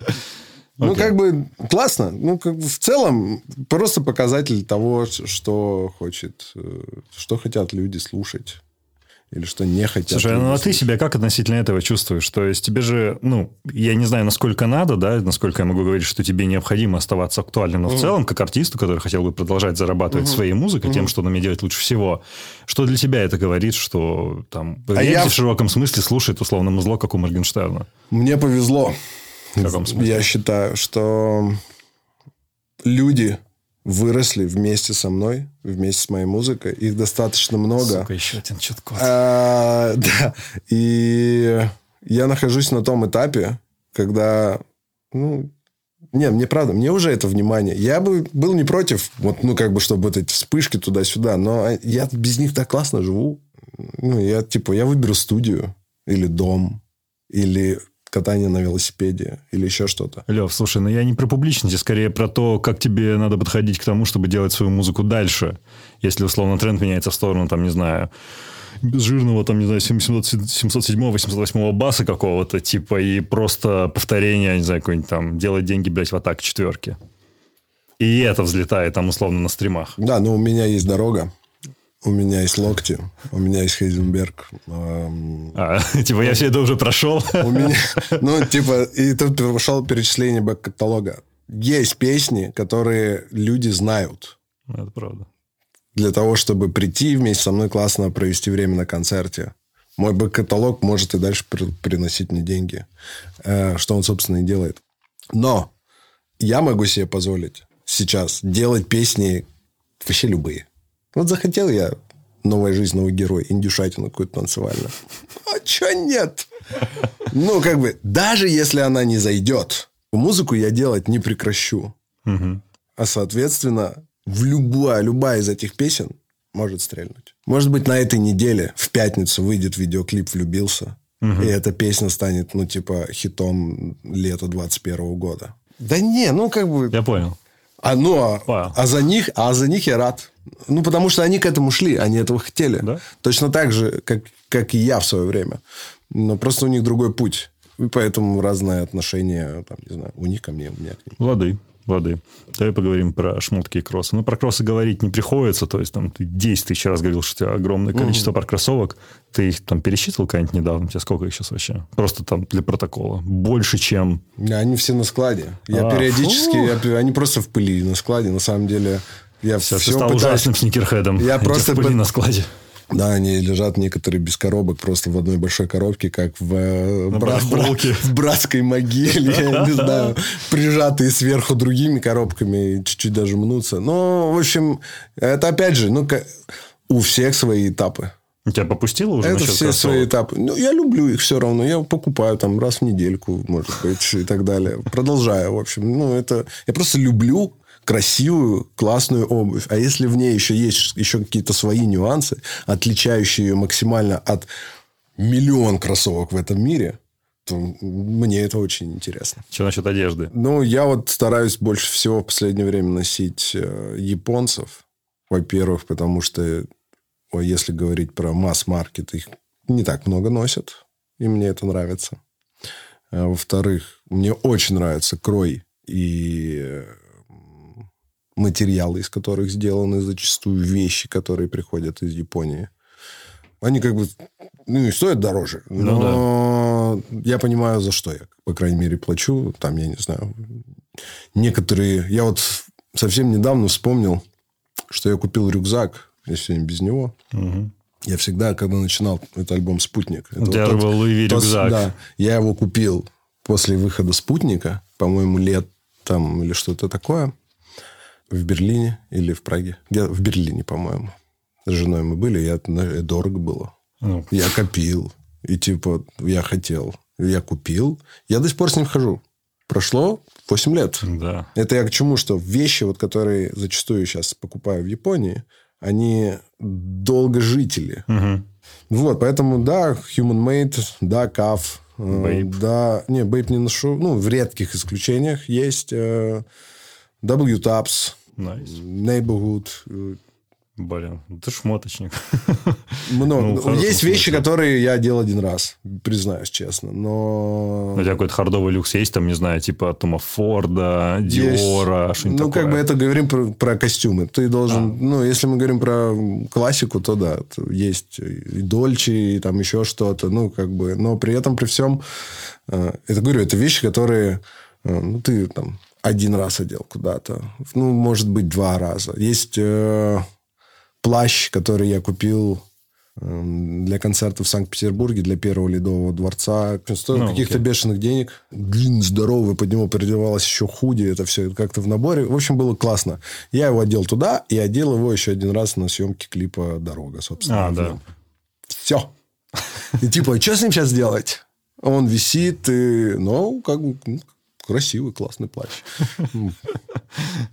ну, как бы классно. Ну, как бы в целом просто показатель того, что хочет, э, что хотят люди слушать или что не хотят. Слушай, ну а ты себя как относительно этого чувствуешь? То есть тебе же, ну, я не знаю, насколько надо, да, насколько я могу говорить, что тебе необходимо оставаться актуальным, но угу. в целом, как артисту, который хотел бы продолжать зарабатывать угу. своей музыкой, угу. тем, что он умеет делать лучше всего, что для тебя это говорит, что там а я... в широком смысле слушает условно музло, как у Моргенштерна? Мне повезло. В каком смысле? Я считаю, что люди выросли вместе со мной, вместе с моей музыкой. Их достаточно много. Сука, еще один чет-код. А, да. И я нахожусь на том этапе, когда... Ну, не, мне правда, мне уже это внимание. Я бы был не против, вот, ну, как бы, чтобы вот эти вспышки туда-сюда, но я без них так классно живу. Ну, я, типа, я выберу студию или дом, или катание на велосипеде или еще что-то. Лев, слушай, ну я не про публичность, а скорее про то, как тебе надо подходить к тому, чтобы делать свою музыку дальше. Если, условно, тренд меняется в сторону, там, не знаю, жирного, там, не знаю, 707-808 баса какого-то, типа, и просто повторение, не знаю, какой-нибудь там, делать деньги, блядь, в атаке четверки. И это взлетает там, условно, на стримах. Да, но у меня есть дорога. У меня есть локти, у меня есть Хейзенберг. А, типа я все это уже прошел? У меня, ну, типа, и тут пошел перечисление бэк-каталога. Есть песни, которые люди знают. Это правда. Для того, чтобы прийти вместе со мной классно провести время на концерте. Мой бэк-каталог может и дальше приносить мне деньги. Э, что он, собственно, и делает. Но я могу себе позволить сейчас делать песни вообще любые. Вот захотел я новая жизнь, новый герой, индюшатину какую-то танцевальную. А чё нет? Ну, как бы, даже если она не зайдет, музыку я делать не прекращу. А, соответственно, в любая, любая из этих песен может стрельнуть. Может быть, на этой неделе, в пятницу, выйдет видеоклип «Влюбился». И эта песня станет, ну, типа, хитом лета 21 года. Да не, ну, как бы... Я понял. А, ну, а, а, за них, а за них я рад. Ну, потому что они к этому шли, они этого хотели. Да? Точно так же, как, как и я в свое время. Но просто у них другой путь. И поэтому разные отношения, там, не знаю, у них ко мне, у меня к ним. Лады воды. Давай поговорим про шмотки и кроссы. Ну, про кроссы говорить не приходится. То есть, там, ты 10 тысяч раз говорил, что у тебя огромное количество угу. пар кроссовок. Ты их там пересчитывал когда-нибудь недавно? У тебя сколько их сейчас вообще? Просто там для протокола. Больше, чем... Они все на складе. Я а, периодически... Я, они просто в пыли на складе. На самом деле... Я все, все стал пытаюсь... ужасным сникерхедом. Я просто... В пыли на складе. Да, они лежат некоторые без коробок, просто в одной большой коробке, как в, э, бра- бра- в братской могиле, я не знаю, прижатые сверху другими коробками, чуть-чуть даже мнутся. Но, в общем, это опять же, ну, у всех свои этапы. Тебя попустило уже Это все свои этапы. Ну, я люблю их все равно. Я покупаю там раз в недельку, может быть, и так далее. Продолжаю, в общем. Ну, это... Я просто люблю красивую, классную обувь. А если в ней еще есть еще какие-то свои нюансы, отличающие ее максимально от миллион кроссовок в этом мире, то мне это очень интересно. Что насчет одежды? Ну, я вот стараюсь больше всего в последнее время носить э, японцев. Во-первых, потому что, если говорить про масс-маркет, их не так много носят. И мне это нравится. А во-вторых, мне очень нравится крой и материалы, из которых сделаны зачастую вещи, которые приходят из Японии. Они как бы ну, и стоят дороже. Ну но ну, да. я понимаю, за что я, по крайней мере, плачу. Там, я не знаю, некоторые... Я вот совсем недавно вспомнил, что я купил рюкзак. Я сегодня без него. Угу. Я всегда, когда начинал этот альбом «Спутник». Это вот был Луи рюкзак. Да, я его купил после выхода «Спутника», по-моему, лет там или что-то такое в Берлине или в Праге. Я в Берлине, по-моему. С женой мы были, я, дорого было. Ну. Я копил. И типа, я хотел. Я купил. Я до сих пор с ним хожу. Прошло 8 лет. Да. Это я к чему? Что вещи, вот, которые зачастую сейчас покупаю в Японии, они долгожители. Угу. Вот, поэтому, да, Human Made, да, CAF, э, да, не, Бейп не ношу, ну, в редких исключениях есть э, W-Taps, nice. Neighborhood. Блин, ты шмоточник. Много. Ну, Есть вещи, которые я делал один раз, признаюсь честно. Но... У тебя какой-то хардовый люкс есть, там, не знаю, типа Тома Форда, Диора, что-нибудь Ну, такое. как бы это говорим про, про костюмы. Ты должен... А. Ну, если мы говорим про классику, то да, есть и Дольче, и там еще что-то. Ну, как бы... Но при этом, при всем... Это, говорю, это вещи, которые... Э, ну, ты там один раз одел куда-то. Ну, может быть, два раза. Есть э, плащ, который я купил э, для концерта в Санкт-Петербурге, для первого Ледового дворца. Стоил ну, каких-то окей. бешеных денег. Длинный, здоровый, под него переодевалось еще худи. Это все как-то в наборе. В общем, было классно. Я его одел туда и одел его еще один раз на съемке клипа «Дорога», собственно. А, да. Все. И типа, что с ним сейчас делать? Он висит, и, ну, как ну, красивый, классный плащ.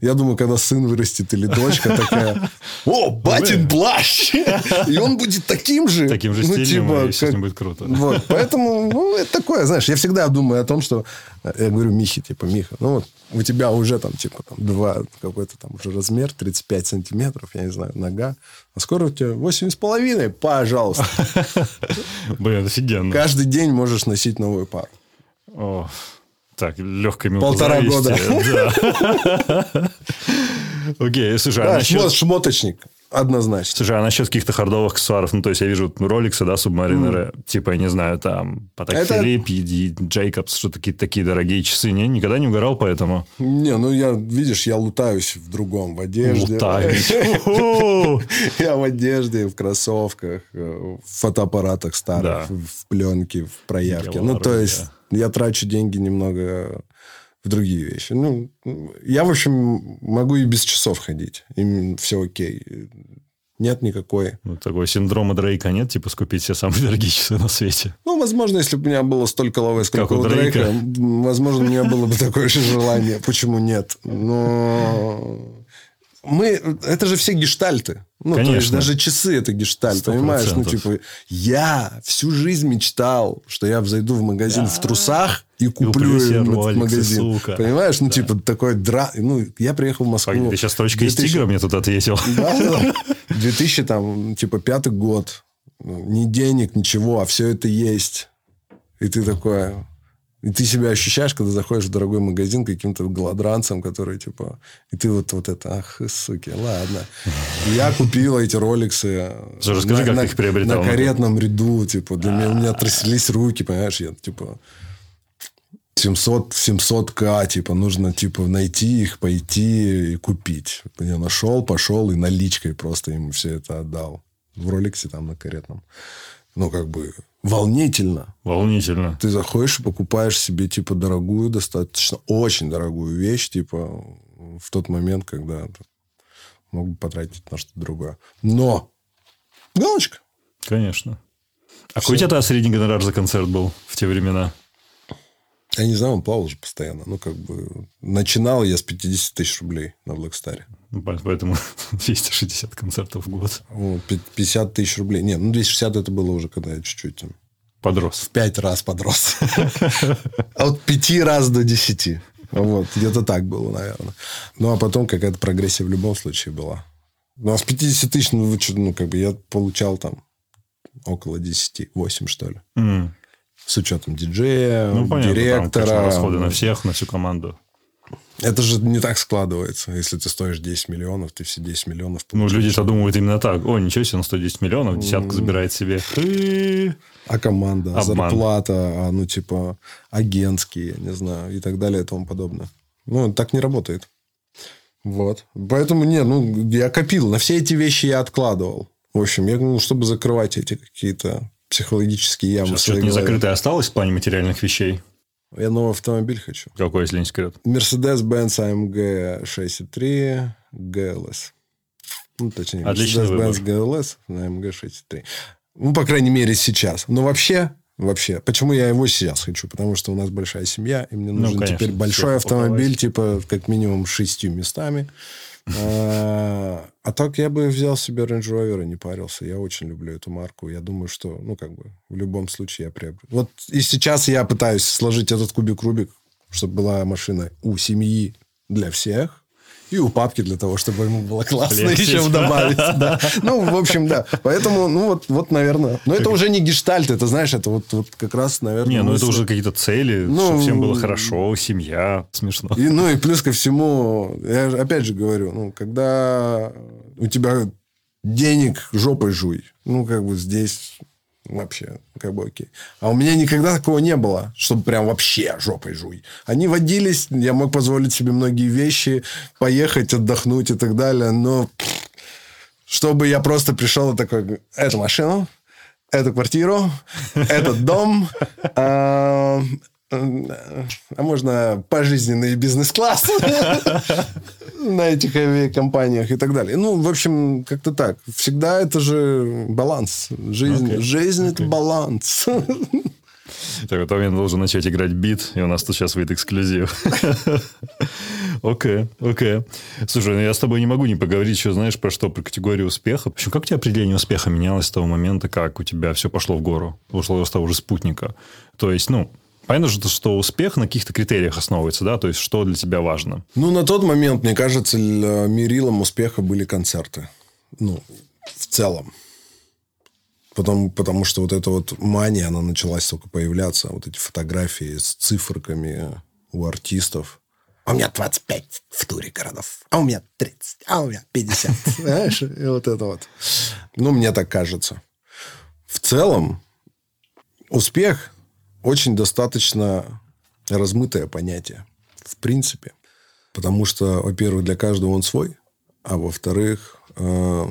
Я думаю, когда сын вырастет или дочка такая, о, батин плащ! И он будет таким же. Таким же ну, стилем, типа, и как... будет круто. Вот, поэтому, ну, это такое, знаешь, я всегда думаю о том, что, я говорю Михе, типа, Миха, ну, вот у тебя уже там, типа, там, два, какой-то там уже размер, 35 сантиметров, я не знаю, нога. А скоро у тебя 8 с половиной, пожалуйста. Блин, офигенно. Каждый день можешь носить новую пару. О, так, легкой Полтора года. Да. Окей, слушай, а насчет... Шмоточник. Однозначно. Слушай, а насчет каких-то хардовых аксессуаров, ну, то есть я вижу роликсы, да, субмаринеры, mm. типа, я не знаю, там, Патек Это... Филипп, Джейкобс, что какие-то такие дорогие часы, не, никогда не угорал по этому? Не, ну, я, видишь, я лутаюсь в другом, в одежде. Лутаюсь. Я в одежде, в кроссовках, в фотоаппаратах старых, в пленке, в проявке. Ну, то есть, я трачу деньги немного в другие вещи. Ну, я, в общем, могу и без часов ходить. Им все окей. Нет никакой. Ну, такой синдрома Дрейка нет, типа скупить все самые дорогие часы на свете. Ну, возможно, если бы у меня было столько лавы, сколько как у, у Дрейка, Дрейка, возможно, у меня было бы такое же желание. Почему нет? Но мы, это же все гештальты. Ну, Конечно. то есть даже часы это гештальт, 100%. понимаешь? Ну, типа, я всю жизнь мечтал, что я зайду в магазин да. в трусах и куплю, куплю этот магазин. Сука. Понимаешь? Ну, да. типа, такой дра... Ну, я приехал в Москву. Погоди, ты сейчас строчка 2000... из тигра мне тут ответил. Да, да. 2000, там, типа, пятый год. Ну, ни денег, ничего, а все это есть. И ты такой, и ты себя ощущаешь, когда заходишь в дорогой магазин каким-то голодранцем, который, типа... И ты вот, вот это, ах, суки, ладно. Я купил эти роликсы. Слушай, расскажи, на, как на, их приобретал. На каретном ряду, типа. Для меня, у меня тряслись руки, понимаешь? Я, типа... 700, 700к, типа, нужно, типа, найти их, пойти и купить. Я нашел, пошел и наличкой просто ему все это отдал. В роликсе там на каретном. Ну, как бы, волнительно. Волнительно. Ты заходишь и покупаешь себе, типа, дорогую, достаточно, очень дорогую вещь, типа, в тот момент, когда мог бы потратить на что-то другое. Но галочка. Конечно. А какой у тебя средний гонорар за концерт был в те времена? Я не знаю, он плавал же постоянно. Ну, как бы, начинал я с 50 тысяч рублей на Блэкстаре. Поэтому 260 концертов в год. Вот, 50 тысяч рублей. Нет, ну, 260 это было уже, когда я чуть-чуть. Подрос. В пять раз подрос. От пяти раз до десяти. Вот, где-то так было, наверное. Ну, а потом какая-то прогрессия в любом случае была. Ну, а с 50 тысяч, ну, ну, как бы я получал там около 10, 8, что ли. Mm с учетом диджея, ну, понятно, директора. Там, конечно, расходы на всех, на всю команду. Это же не так складывается. Если ты стоишь 10 миллионов, ты все 10 миллионов получаешь. Ну, люди-то думают именно так. О, ничего себе, он стоит 10 миллионов, десятку забирает себе. А команда, Обман. зарплата, а, ну, типа, агентские, не знаю, и так далее, и тому подобное. Ну, так не работает. Вот. Поэтому, нет, ну, я копил. На все эти вещи я откладывал. В общем, я, ну, чтобы закрывать эти какие-то психологические ямы. Сейчас что-то не закрытое осталось в плане материальных вещей? Я новый автомобиль хочу. Какой, если не секрет? Mercedes-Benz AMG 6.3 GLS. Ну, точнее, Mercedes-Benz GLS на AMG 6.3. Ну, по крайней мере, сейчас. Но вообще, вообще, почему я его сейчас хочу? Потому что у нас большая семья, и мне ну, нужен ну, конечно, теперь большой автомобиль, типа, как минимум, шестью местами. А, а так я бы взял себе Range Rover и не парился. Я очень люблю эту марку. Я думаю, что, ну, как бы, в любом случае я приобрету. Вот и сейчас я пытаюсь сложить этот кубик Рубик, чтобы была машина у семьи для всех и у папки для того, чтобы ему было классно Легче. еще добавить. Да. Ну, в общем, да. Поэтому, ну, вот, вот наверное. Но это уже не гештальт, это, знаешь, это вот, вот как раз, наверное... Не, ну, это уже какие-то цели, ну, чтобы всем было хорошо, семья, смешно. И, ну, и плюс ко всему, я опять же говорю, ну, когда у тебя денег жопой жуй, ну, как бы здесь вообще, как бы окей. А у меня никогда такого не было, чтобы прям вообще жопой жуй. Они водились, я мог позволить себе многие вещи, поехать, отдохнуть и так далее, но чтобы я просто пришел и такой, эту машину, эту квартиру, этот дом, а, а можно пожизненный бизнес-класс на этих авиакомпаниях и так далее. Ну, в общем, как-то так. Всегда это же баланс. Жизнь, okay. жизнь okay. это баланс. Так, вот я должен начать играть бит, и у нас тут сейчас выйдет эксклюзив. Окей, окей. Слушай, ну я с тобой не могу не поговорить еще, знаешь, про что, про категорию успеха. В общем, как у тебя определение успеха менялось с того момента, как у тебя все пошло в гору? Ушло с того же спутника. То есть, ну, Понятно же, что успех на каких-то критериях основывается, да? То есть, что для тебя важно? Ну, на тот момент, мне кажется, мерилом успеха были концерты. Ну, в целом. Потому, потому что вот эта вот мания, она началась только появляться. Вот эти фотографии с циферками у артистов. а у меня 25 в туре городов, а у меня 30, а у меня 50. Знаешь, и вот это вот. Ну, мне так кажется. В целом, успех очень достаточно размытое понятие. В принципе. Потому что, во-первых, для каждого он свой, а во-вторых, э,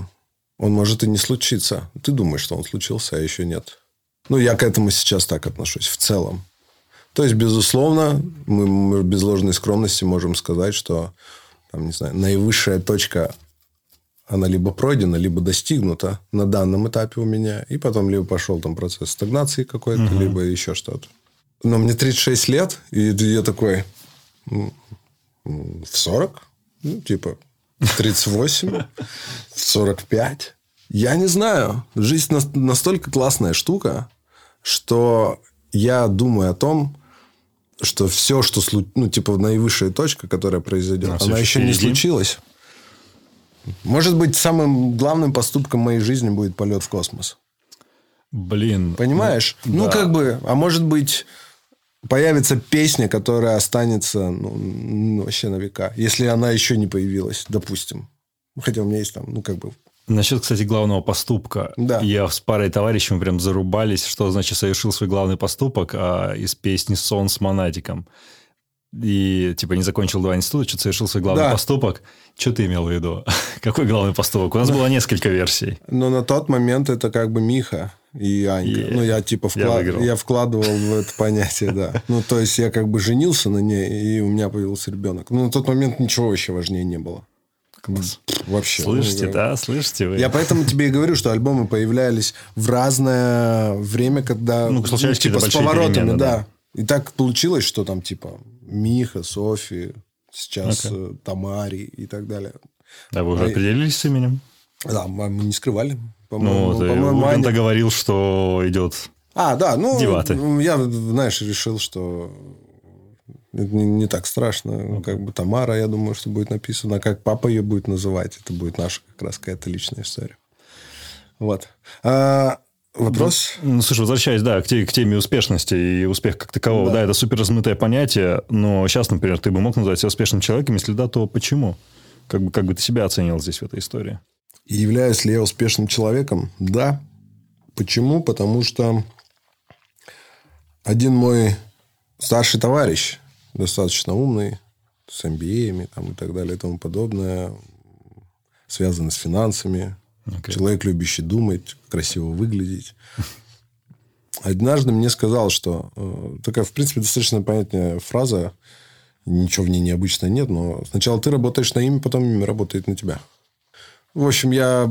он может и не случиться. Ты думаешь, что он случился, а еще нет. Ну, я к этому сейчас так отношусь в целом. То есть, безусловно, мы, без ложной скромности можем сказать, что там, не знаю, наивысшая точка она либо пройдена, либо достигнута на данном этапе у меня, и потом либо пошел там процесс стагнации какой-то, угу. либо еще что-то. Но мне 36 лет, и я такой в 40, ну, типа в 38, в 45. Я не знаю. Жизнь настолько классная штука, что я думаю о том, что все, что ну, типа наивысшая точка, которая произойдет, она еще не случилась. Может быть, самым главным поступком моей жизни будет полет в космос. Блин. Понимаешь? Ну, да. как бы, а может быть, появится песня, которая останется ну, вообще на века, если она еще не появилась, допустим. Хотя у меня есть там, ну, как бы... Насчет, кстати, главного поступка. Да. Я с парой товарищей мы прям зарубались, что значит совершил свой главный поступок а, из песни «Сон с монатиком». И, типа, не закончил два института, что-то совершил свой главный да. поступок. Что ты имел в виду? Какой главный поступок? У нас было несколько версий. Но на тот момент это как бы Миха и Анька. И... Ну, я типа вклад... я, я вкладывал в это понятие, да. Ну, то есть, я как бы женился на ней, и у меня появился ребенок. Но на тот момент ничего вообще важнее не было. Класс. Вообще. Слышите, ну, да, слышите вы. Я поэтому тебе и говорю, что альбомы появлялись в разное время, когда... Ну, случались ну, типа с поворотами, да. да. И так получилось, что там типа Миха, Софи, сейчас okay. Э, Тамари и так далее. Да, вы уже а... определились с именем? Да, мы не скрывали. По-моему, ну, по-моему, Аня... говорил, что идет а, да, ну, Деваты. я, знаешь, решил, что это не, не так страшно. Как бы Тамара, я думаю, что будет написано. А как папа ее будет называть, это будет наша как раз какая-то личная история. Вот. А, Вопрос? Ну, слушай, возвращаясь, да, к, те, к теме успешности и успех как такового, да. да, это супер размытое понятие, но сейчас, например, ты бы мог назвать себя успешным человеком, если да, то почему? Как бы, как бы ты себя оценил здесь в этой истории? И являюсь ли я успешным человеком? Да. Почему? Потому что один мой старший товарищ, достаточно умный, с MBA там, и так далее и тому подобное, связанный с финансами, Okay. Человек, любящий думать, красиво выглядеть. Однажды мне сказал, что э, такая, в принципе, достаточно понятная фраза, ничего в ней необычно нет, но сначала ты работаешь на имя, потом имя работает на тебя. В общем, я,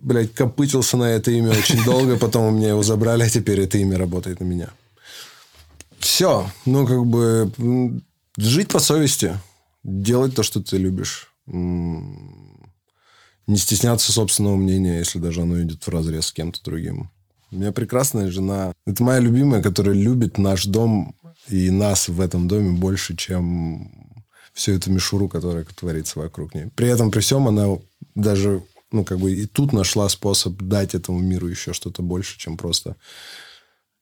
блядь, копытился на это имя очень долго, потом у меня его забрали, а теперь это имя работает на меня. Все. Ну, как бы жить по совести, делать то, что ты любишь не стесняться собственного мнения, если даже оно идет в разрез с кем-то другим. У меня прекрасная жена. Это моя любимая, которая любит наш дом и нас в этом доме больше, чем всю эту мишуру, которая творится вокруг нее. При этом, при всем, она даже, ну, как бы и тут нашла способ дать этому миру еще что-то больше, чем просто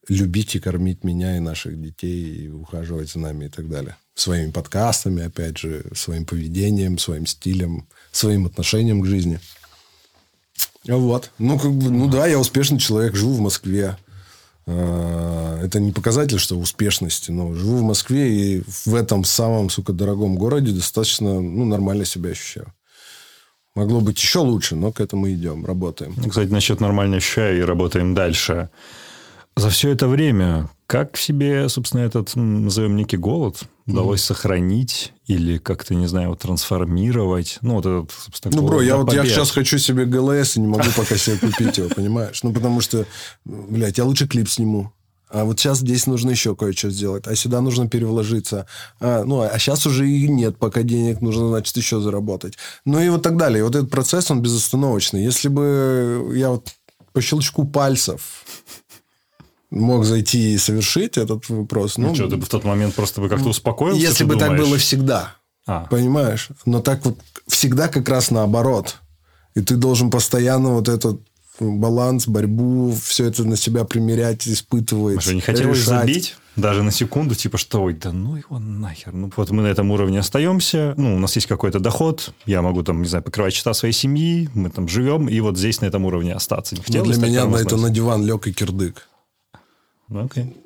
любить и кормить меня и наших детей, и ухаживать за нами и так далее. Своими подкастами, опять же, своим поведением, своим стилем, своим отношением к жизни. Вот. Ну, как бы, ну да, я успешный человек, живу в Москве. А, это не показатель, что успешности, но живу в Москве и в этом самом, сука, дорогом городе достаточно, ну, нормально себя ощущаю. Могло быть еще лучше, но к этому идем, работаем. Кстати, насчет нормально ощущаю и работаем дальше. За все это время, как в себе, собственно, этот, назовем, некий голод удалось mm. сохранить или как-то, не знаю, трансформировать? Ну, вот этот, собственно, Ну, бро, я вот я сейчас хочу себе ГЛС и не могу пока себе купить его, понимаешь? Ну, потому что, блядь, я лучше клип сниму. А вот сейчас здесь нужно еще кое-что сделать. А сюда нужно перевложиться. А, ну, а сейчас уже и нет пока денег. Нужно, значит, еще заработать. Ну, и вот так далее. Вот этот процесс, он безостановочный. Если бы я вот по щелчку пальцев мог зайти и совершить этот вопрос. Ну, ну что, ты бы в тот момент просто бы как-то успокоился? Если бы думаешь? так было всегда. А. Понимаешь? Но так вот всегда как раз наоборот. И ты должен постоянно вот этот баланс, борьбу, все это на себя примерять, испытывать. Что, не хотелось решать. забить даже на секунду, типа, что, ой, да ну его нахер. Ну, вот мы на этом уровне остаемся, ну, у нас есть какой-то доход, я могу там, не знаю, покрывать счета своей семьи, мы там живем, и вот здесь на этом уровне остаться. Не хотелось, для меня на это на диван лег и кирдык. Ну, окей.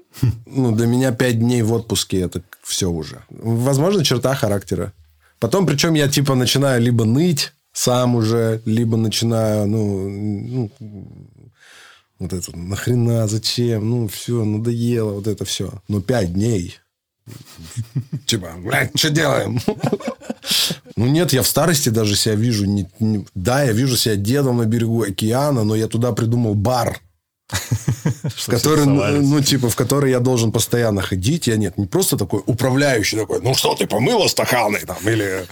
Ну, для меня пять дней в отпуске это все уже. Возможно, черта характера. Потом, причем я типа начинаю либо ныть, сам уже, либо начинаю, ну, ну вот это, нахрена, зачем, ну, все, надоело, вот это все. Но пять дней. Типа, блядь, что делаем? Ну, нет, я в старости даже себя вижу. Да, я вижу себя дедом на берегу океана, но я туда придумал бар. В который, ну, типа, в который я должен постоянно ходить. Я нет, не просто такой управляющий такой, ну что, ты помыла стаканы там, или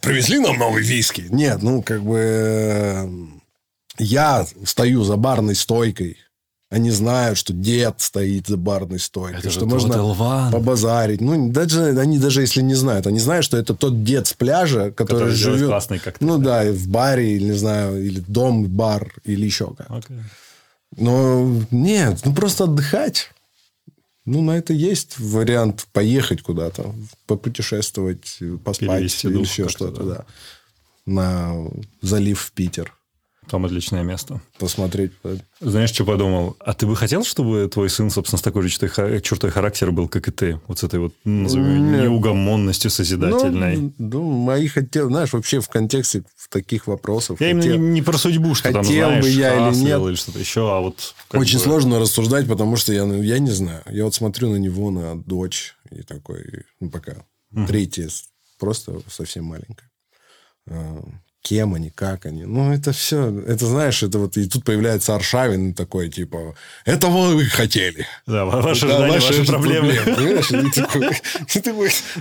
привезли нам новый виски. Нет, ну, как бы э, я стою за барной стойкой. Они знают, что дед стоит за барной стойкой, это что можно Элван. побазарить. Ну, даже, они даже если не знают, они знают, что это тот дед с пляжа, который, который живет... классный коктейль. Ну да, в баре, или не знаю, или дом, бар, или еще как. Okay. Но нет, ну просто отдыхать. Ну, на это есть вариант поехать куда-то, попутешествовать, поспать Перевести или еще что-то, да. да. На залив в Питер. Там отличное место. Посмотреть. Знаешь, что подумал? А ты бы хотел, чтобы твой сын, собственно, с такой же чертой, чертой характера был, как и ты? Вот с этой вот, назовем, неугомонностью созидательной. Ну, ну, мои хотел, знаешь, вообще в контексте таких вопросов. Я хотел, именно не, не про судьбу, что хотел там, знаешь, бы я или нет. Или что-то еще, а вот... Очень бы... сложно рассуждать, потому что я, ну, я не знаю. Я вот смотрю на него, на дочь, и такой, ну, пока. Угу. Третья, просто совсем маленькая а, кем они, как они. Ну, это все, это знаешь, это вот и тут появляется Аршавин такой, типа, этого вы хотели. Да, ваши да, ожидания, ваши, ваши проблемы. Понимаешь?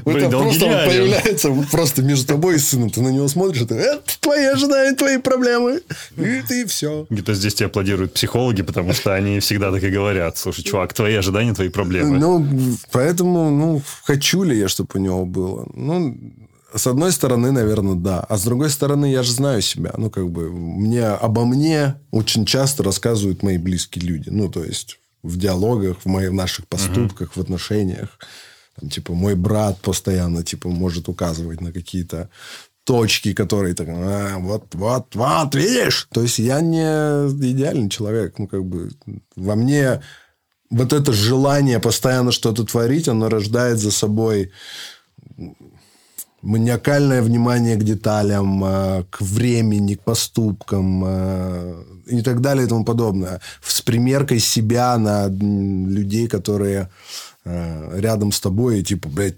Это просто появляется просто между тобой и сыном. Ты на него смотришь, это твои ожидания, твои проблемы. И ты все. Где-то здесь тебе аплодируют психологи, потому что они всегда так и говорят. Слушай, чувак, твои ожидания, твои проблемы. Ну, поэтому, ну, хочу ли я, чтобы у него было? Ну, с одной стороны, наверное, да. А с другой стороны, я же знаю себя. Ну, как бы, мне обо мне очень часто рассказывают мои близкие люди. Ну, то есть, в диалогах, в, моих, в наших поступках, uh-huh. в отношениях. Там, типа, мой брат постоянно, типа, может указывать на какие-то точки, которые так, а, вот, вот, вот, видишь? То есть, я не идеальный человек. Ну, как бы, во мне вот это желание постоянно что-то творить, оно рождает за собой маниакальное внимание к деталям, э, к времени, к поступкам э, и так далее и тому подобное. С примеркой себя на людей, которые э, рядом с тобой, и типа, блядь,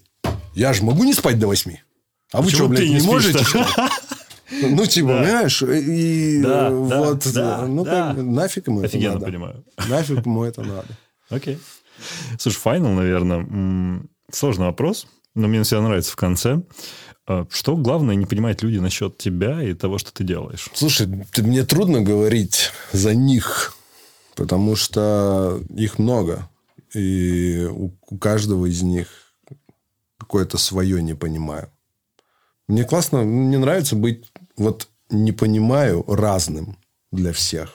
я же могу не спать до восьми. А вы что, блядь, не, не можете? Ну, типа, да. понимаешь? И да, вот, да, ну, да. Как, нафиг ему Офигенно это надо. понимаю. Нафиг ему это надо. Окей. Слушай, файнал, наверное. Сложный вопрос. Но мне всегда нравится в конце. А что главное не понимают люди насчет тебя и того, что ты делаешь? Слушай, мне трудно говорить за них, потому что их много. И у, каждого из них какое-то свое не понимаю. Мне классно, мне нравится быть вот не понимаю разным для всех.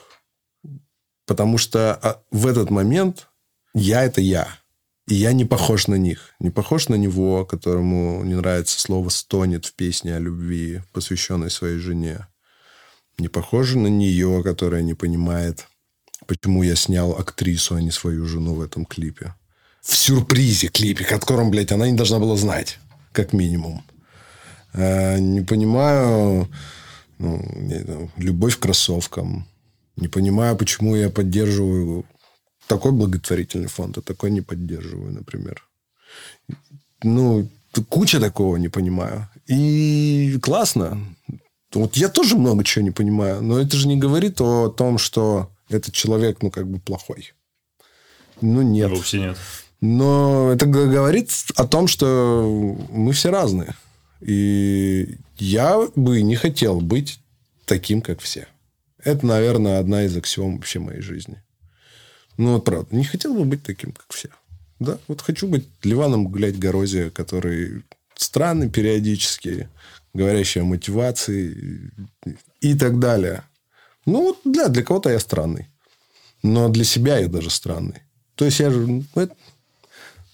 Потому что а, в этот момент я это я. И я не похож на них. Не похож на него, которому не нравится слово «стонет» в песне о любви, посвященной своей жене. Не похож на нее, которая не понимает, почему я снял актрису, а не свою жену в этом клипе. В сюрпризе клипе, котором, блядь, она не должна была знать, как минимум. Э, не понимаю ну, любовь к кроссовкам. Не понимаю, почему я поддерживаю такой благотворительный фонд, а такой не поддерживаю, например. Ну, куча такого не понимаю. И классно. Вот я тоже много чего не понимаю, но это же не говорит о том, что этот человек, ну, как бы плохой. Ну, нет. Вовсе нет. Но это говорит о том, что мы все разные. И я бы не хотел быть таким, как все. Это, наверное, одна из аксиом вообще моей жизни. Ну, вот правда. Не хотел бы быть таким, как все. Да, вот хочу быть Ливаном Гулять Горозе, который странный периодически, говорящий о мотивации и так далее. Ну, для, для кого-то я странный. Но для себя я даже странный. То есть, я же... Ну, это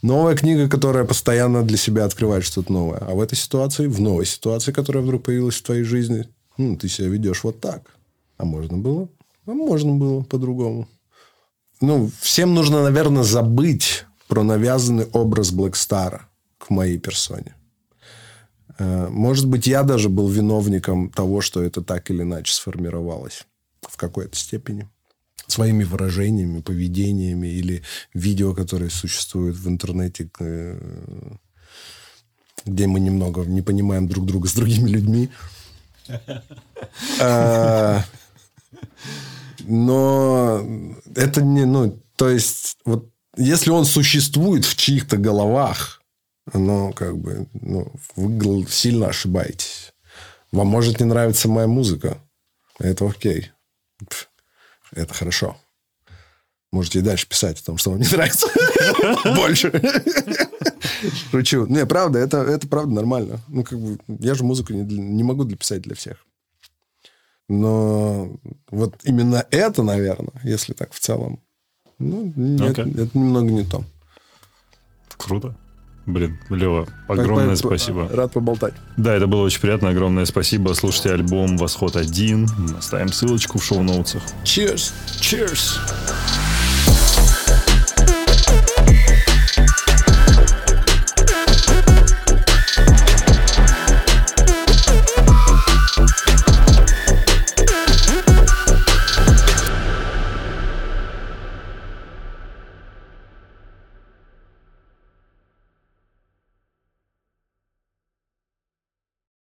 новая книга, которая постоянно для себя открывает что-то новое. А в этой ситуации, в новой ситуации, которая вдруг появилась в твоей жизни, ну, ты себя ведешь вот так. А можно было? А можно было по-другому. Ну, всем нужно, наверное, забыть про навязанный образ Блэкстара к моей персоне. Э, может быть, я даже был виновником того, что это так или иначе сформировалось в какой-то степени своими выражениями, поведениями или видео, которые существуют в интернете, э, где мы немного не понимаем друг друга с другими людьми. Но это не, ну, то есть, вот если он существует в чьих-то головах, но как бы, ну, вы сильно ошибаетесь. Вам может не нравиться моя музыка. Это окей. Это хорошо. Можете и дальше писать о том, что вам не нравится. Больше. Шучу. Не, правда, это, это правда нормально. Ну, как бы, я же музыку не, не могу писать для всех. Но вот именно это, наверное, если так в целом, ну, нет, okay. это немного не то. Круто. Блин, Лева, огромное так, спасибо. Рад поболтать. Да, это было очень приятно. Огромное спасибо. Слушайте альбом «Восход 1». Оставим ссылочку в шоу-ноутсах. Cheers! Cheers!